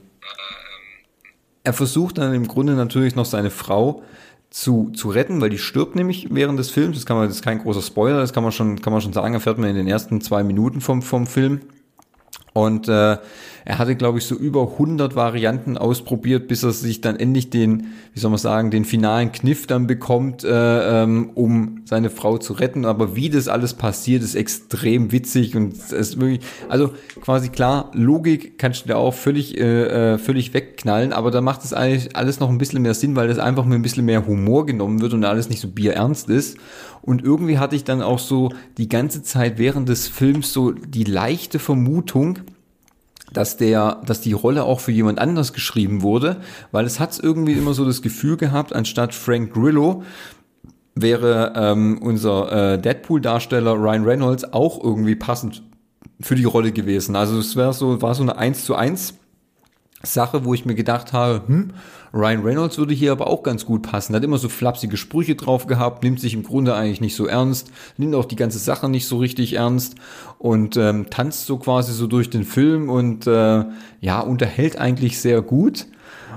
A: er versucht dann im Grunde natürlich noch seine Frau zu, zu retten, weil die stirbt nämlich während des Films. Das kann man, das ist kein großer Spoiler, das kann man schon, kann man schon sagen, erfährt man in den ersten zwei Minuten vom, vom Film. Und äh, er hatte, glaube ich, so über 100 Varianten ausprobiert, bis er sich dann endlich den, wie soll man sagen, den finalen Kniff dann bekommt, äh, ähm, um seine Frau zu retten. Aber wie das alles passiert, ist extrem witzig und es ist wirklich, also quasi klar, Logik kannst du da auch völlig, äh, äh, völlig wegknallen, aber da macht es eigentlich alles noch ein bisschen mehr Sinn, weil das einfach mit ein bisschen mehr Humor genommen wird und alles nicht so bierernst ist. Und irgendwie hatte ich dann auch so die ganze Zeit während des Films so die leichte Vermutung, dass der, dass die Rolle auch für jemand anders geschrieben wurde, weil es hat irgendwie immer so das Gefühl gehabt, anstatt Frank Grillo wäre ähm, unser äh, Deadpool-Darsteller Ryan Reynolds auch irgendwie passend für die Rolle gewesen. Also es wäre so, war so eine 1 zu 1 Sache, wo ich mir gedacht habe, hm, Ryan Reynolds würde hier aber auch ganz gut passen. Hat immer so flapsige Sprüche drauf gehabt, nimmt sich im Grunde eigentlich nicht so ernst, nimmt auch die ganze Sache nicht so richtig ernst und ähm, tanzt so quasi so durch den Film und äh, ja, unterhält eigentlich sehr gut.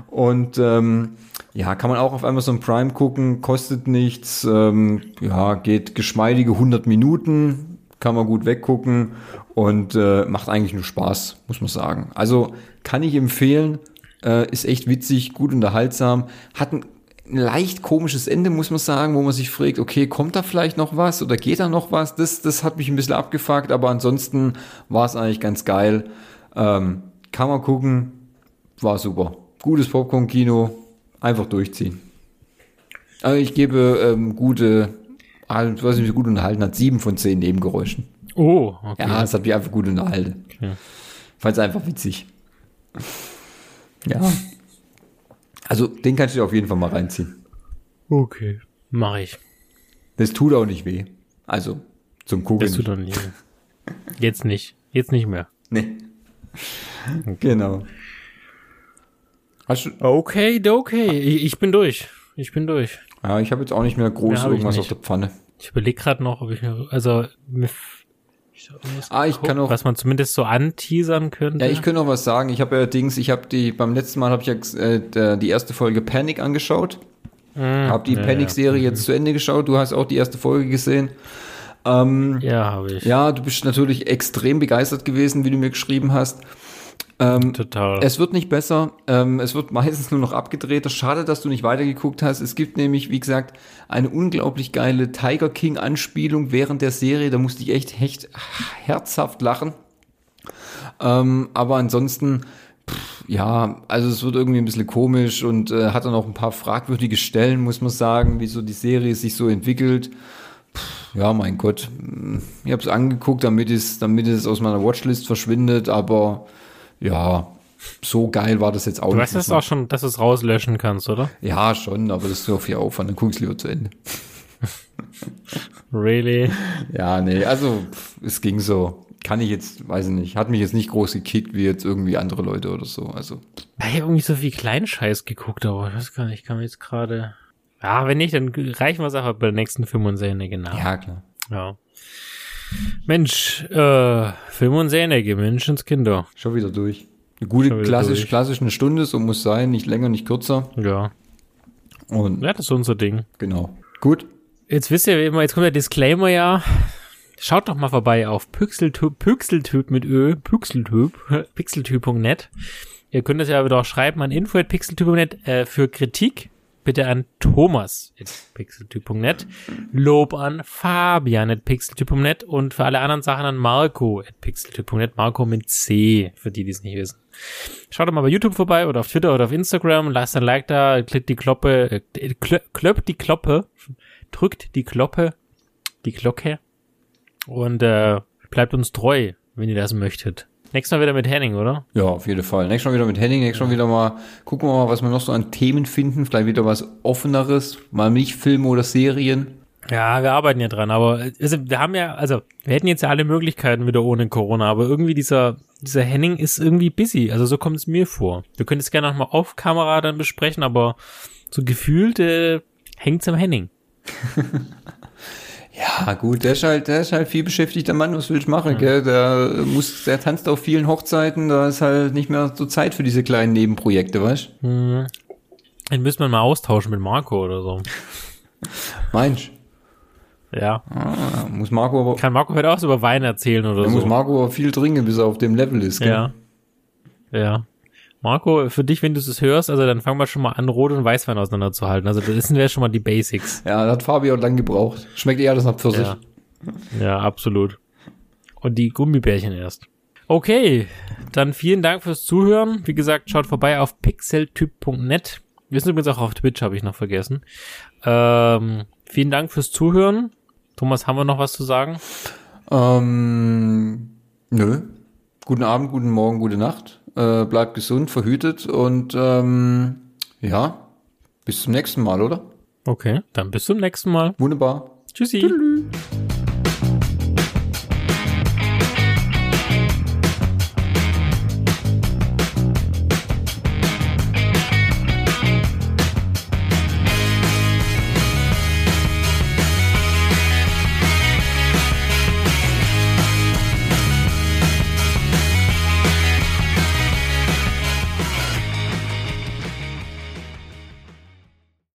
A: Und ähm, ja, kann man auch auf Amazon Prime gucken, kostet nichts, ähm, ja, geht geschmeidige 100 Minuten, kann man gut weggucken und äh, macht eigentlich nur Spaß, muss man sagen. Also kann ich empfehlen, äh, ist echt witzig, gut unterhaltsam, hat ein leicht komisches Ende, muss man sagen, wo man sich fragt, okay, kommt da vielleicht noch was oder geht da noch was? Das, das hat mich ein bisschen abgefuckt, aber ansonsten war es eigentlich ganz geil. Ähm, kann man gucken, war super. Gutes Popcorn-Kino, einfach durchziehen. Also ich gebe ähm, gute, ich weiß nicht, wie gut unterhalten hat, sieben von zehn Nebengeräuschen.
B: Oh, okay.
A: Ja, es hat mich einfach gut unterhalten. Okay. Fand es einfach witzig. Ja. Also, den kannst du dir auf jeden Fall mal reinziehen.
B: Okay, mach ich.
A: Das tut auch nicht weh. Also, zum Gucken.
B: Das tut auch nicht weh. Jetzt nicht. Jetzt nicht mehr.
A: Nee. Okay. Genau.
B: Hast du okay, okay. Ich bin durch. Ich bin durch.
A: Ja, ich habe jetzt auch nicht mehr groß irgendwas auf der Pfanne.
B: Ich überlege gerade noch, ob ich also
A: Ah, ich kann auch,
B: was man zumindest so anteasern könnte.
A: ja, ich könnte noch was sagen. Ich habe allerdings, ich habe die, beim letzten Mal habe ich ja äh, die erste Folge Panic angeschaut.
B: Mhm.
A: Habe die
B: Ja,
A: Panic-Serie jetzt zu Ende geschaut. Du hast auch die erste Folge gesehen. Ähm,
B: ja, habe ich.
A: Ja, du bist natürlich extrem begeistert gewesen, wie du mir geschrieben hast. Ähm,
B: Total.
A: Es wird nicht besser. Ähm, es wird meistens nur noch abgedreht. Schade, dass du nicht weitergeguckt hast. Es gibt nämlich, wie gesagt, eine unglaublich geile Tiger King Anspielung während der Serie. Da musste ich echt, echt herzhaft lachen. Ähm, aber ansonsten, pff, ja, also es wird irgendwie ein bisschen komisch und äh, hat dann auch ein paar fragwürdige Stellen, muss man sagen, wie so die Serie sich so entwickelt. Pff, ja, mein Gott, ich habe es angeguckt, damit es, damit es aus meiner Watchlist verschwindet, aber ja, so geil war das jetzt auch
B: Du
A: nicht.
B: weißt das auch schon, dass du es rauslöschen kannst, oder?
A: Ja, schon, aber das ist so viel Aufwand, dann guck ich lieber zu Ende.
B: Really?
A: Ja, nee, also es ging so. Kann ich jetzt, weiß ich nicht, hat mich jetzt nicht groß gekickt wie jetzt irgendwie andere Leute oder so. Also
B: Ich habe irgendwie so viel Kleinscheiß geguckt, aber ich weiß gar nicht, ich kann mir jetzt gerade. Ja, wenn nicht, dann reichen wir es einfach bei der nächsten Film und Serie genau.
A: ja, klar.
B: Ja. Mensch, äh, Film und Serie, Menschenskinder.
A: Schon wieder durch. Eine gute, klassisch,
B: durch.
A: klassisch eine Stunde, so muss sein, nicht länger, nicht kürzer.
B: Ja.
A: Und
B: Ja, das ist unser Ding.
A: genau. Gut.
B: Jetzt wisst ihr, wie immer, jetzt kommt der Disclaimer ja. Schaut doch mal vorbei auf Pixeltyp, Pixeltyp mit Ö, Pixeltyp, pixeltyp.net. Ihr könnt es ja wieder auch schreiben an info.pixeltyp.net äh, für Kritik. Bitte an Thomas at pixeltyp.net, Lob an Fabian at pixeltyp.net und für alle anderen Sachen an Marco at pixeltyp.net, Marco mit C, für die, die es nicht wissen. Schaut doch mal bei YouTube vorbei oder auf Twitter oder auf Instagram, lasst ein Like da, klickt die Kloppe, äh, klö, klöppt die Kloppe, drückt die Kloppe, die Glocke. Und äh, bleibt uns treu, wenn ihr das möchtet. Nächstes Mal wieder mit Henning, oder?
A: Ja, auf jeden Fall. Nächstes Mal wieder mit Henning, nächstes Mal wieder mal, gucken wir mal, was wir noch so an Themen finden. Vielleicht wieder was Offeneres, mal nicht Filme oder Serien.
B: Ja, wir arbeiten ja dran, aber also, wir haben ja, also wir hätten jetzt ja alle Möglichkeiten wieder ohne Corona, aber irgendwie dieser dieser Henning ist irgendwie busy, also so kommt es mir vor. Wir können es gerne nochmal auf Kamera dann besprechen, aber so gefühlt äh, hängt's am Henning.
A: Ja, gut, der ist halt, der ist halt viel beschäftigter Mann, was will ich machen, gell? Der muss, der tanzt auf vielen Hochzeiten, da ist halt nicht mehr so Zeit für diese kleinen Nebenprojekte, weißt
B: Hm. Den müssen wir mal austauschen mit Marco oder so.
A: Meinst
B: Ja.
A: ah, muss Marco aber,
B: Kann Marco heute auch so über Wein erzählen oder
A: da
B: so?
A: muss Marco aber viel trinken, bis er auf dem Level ist, gell?
B: Ja. Ja. Marco, für dich, wenn du es hörst, also dann fangen wir schon mal an, Rot und Weißwein auseinanderzuhalten. Also das sind ja schon mal die Basics.
A: Ja, das hat Fabio lang gebraucht. Schmeckt eher das nach Pfirsich.
B: Ja. ja, absolut. Und die Gummibärchen erst. Okay, dann vielen Dank fürs Zuhören. Wie gesagt, schaut vorbei auf pixeltyp.net. Wir sind übrigens auch auf Twitch, habe ich noch vergessen. Ähm, vielen Dank fürs Zuhören. Thomas, haben wir noch was zu sagen?
A: Ähm, nö. Guten Abend, guten Morgen, gute Nacht. Äh, bleibt gesund, verhütet und ähm, ja, bis zum nächsten Mal, oder?
B: Okay, dann bis zum nächsten Mal.
A: Wunderbar.
B: Tschüssi.
A: Tschüss.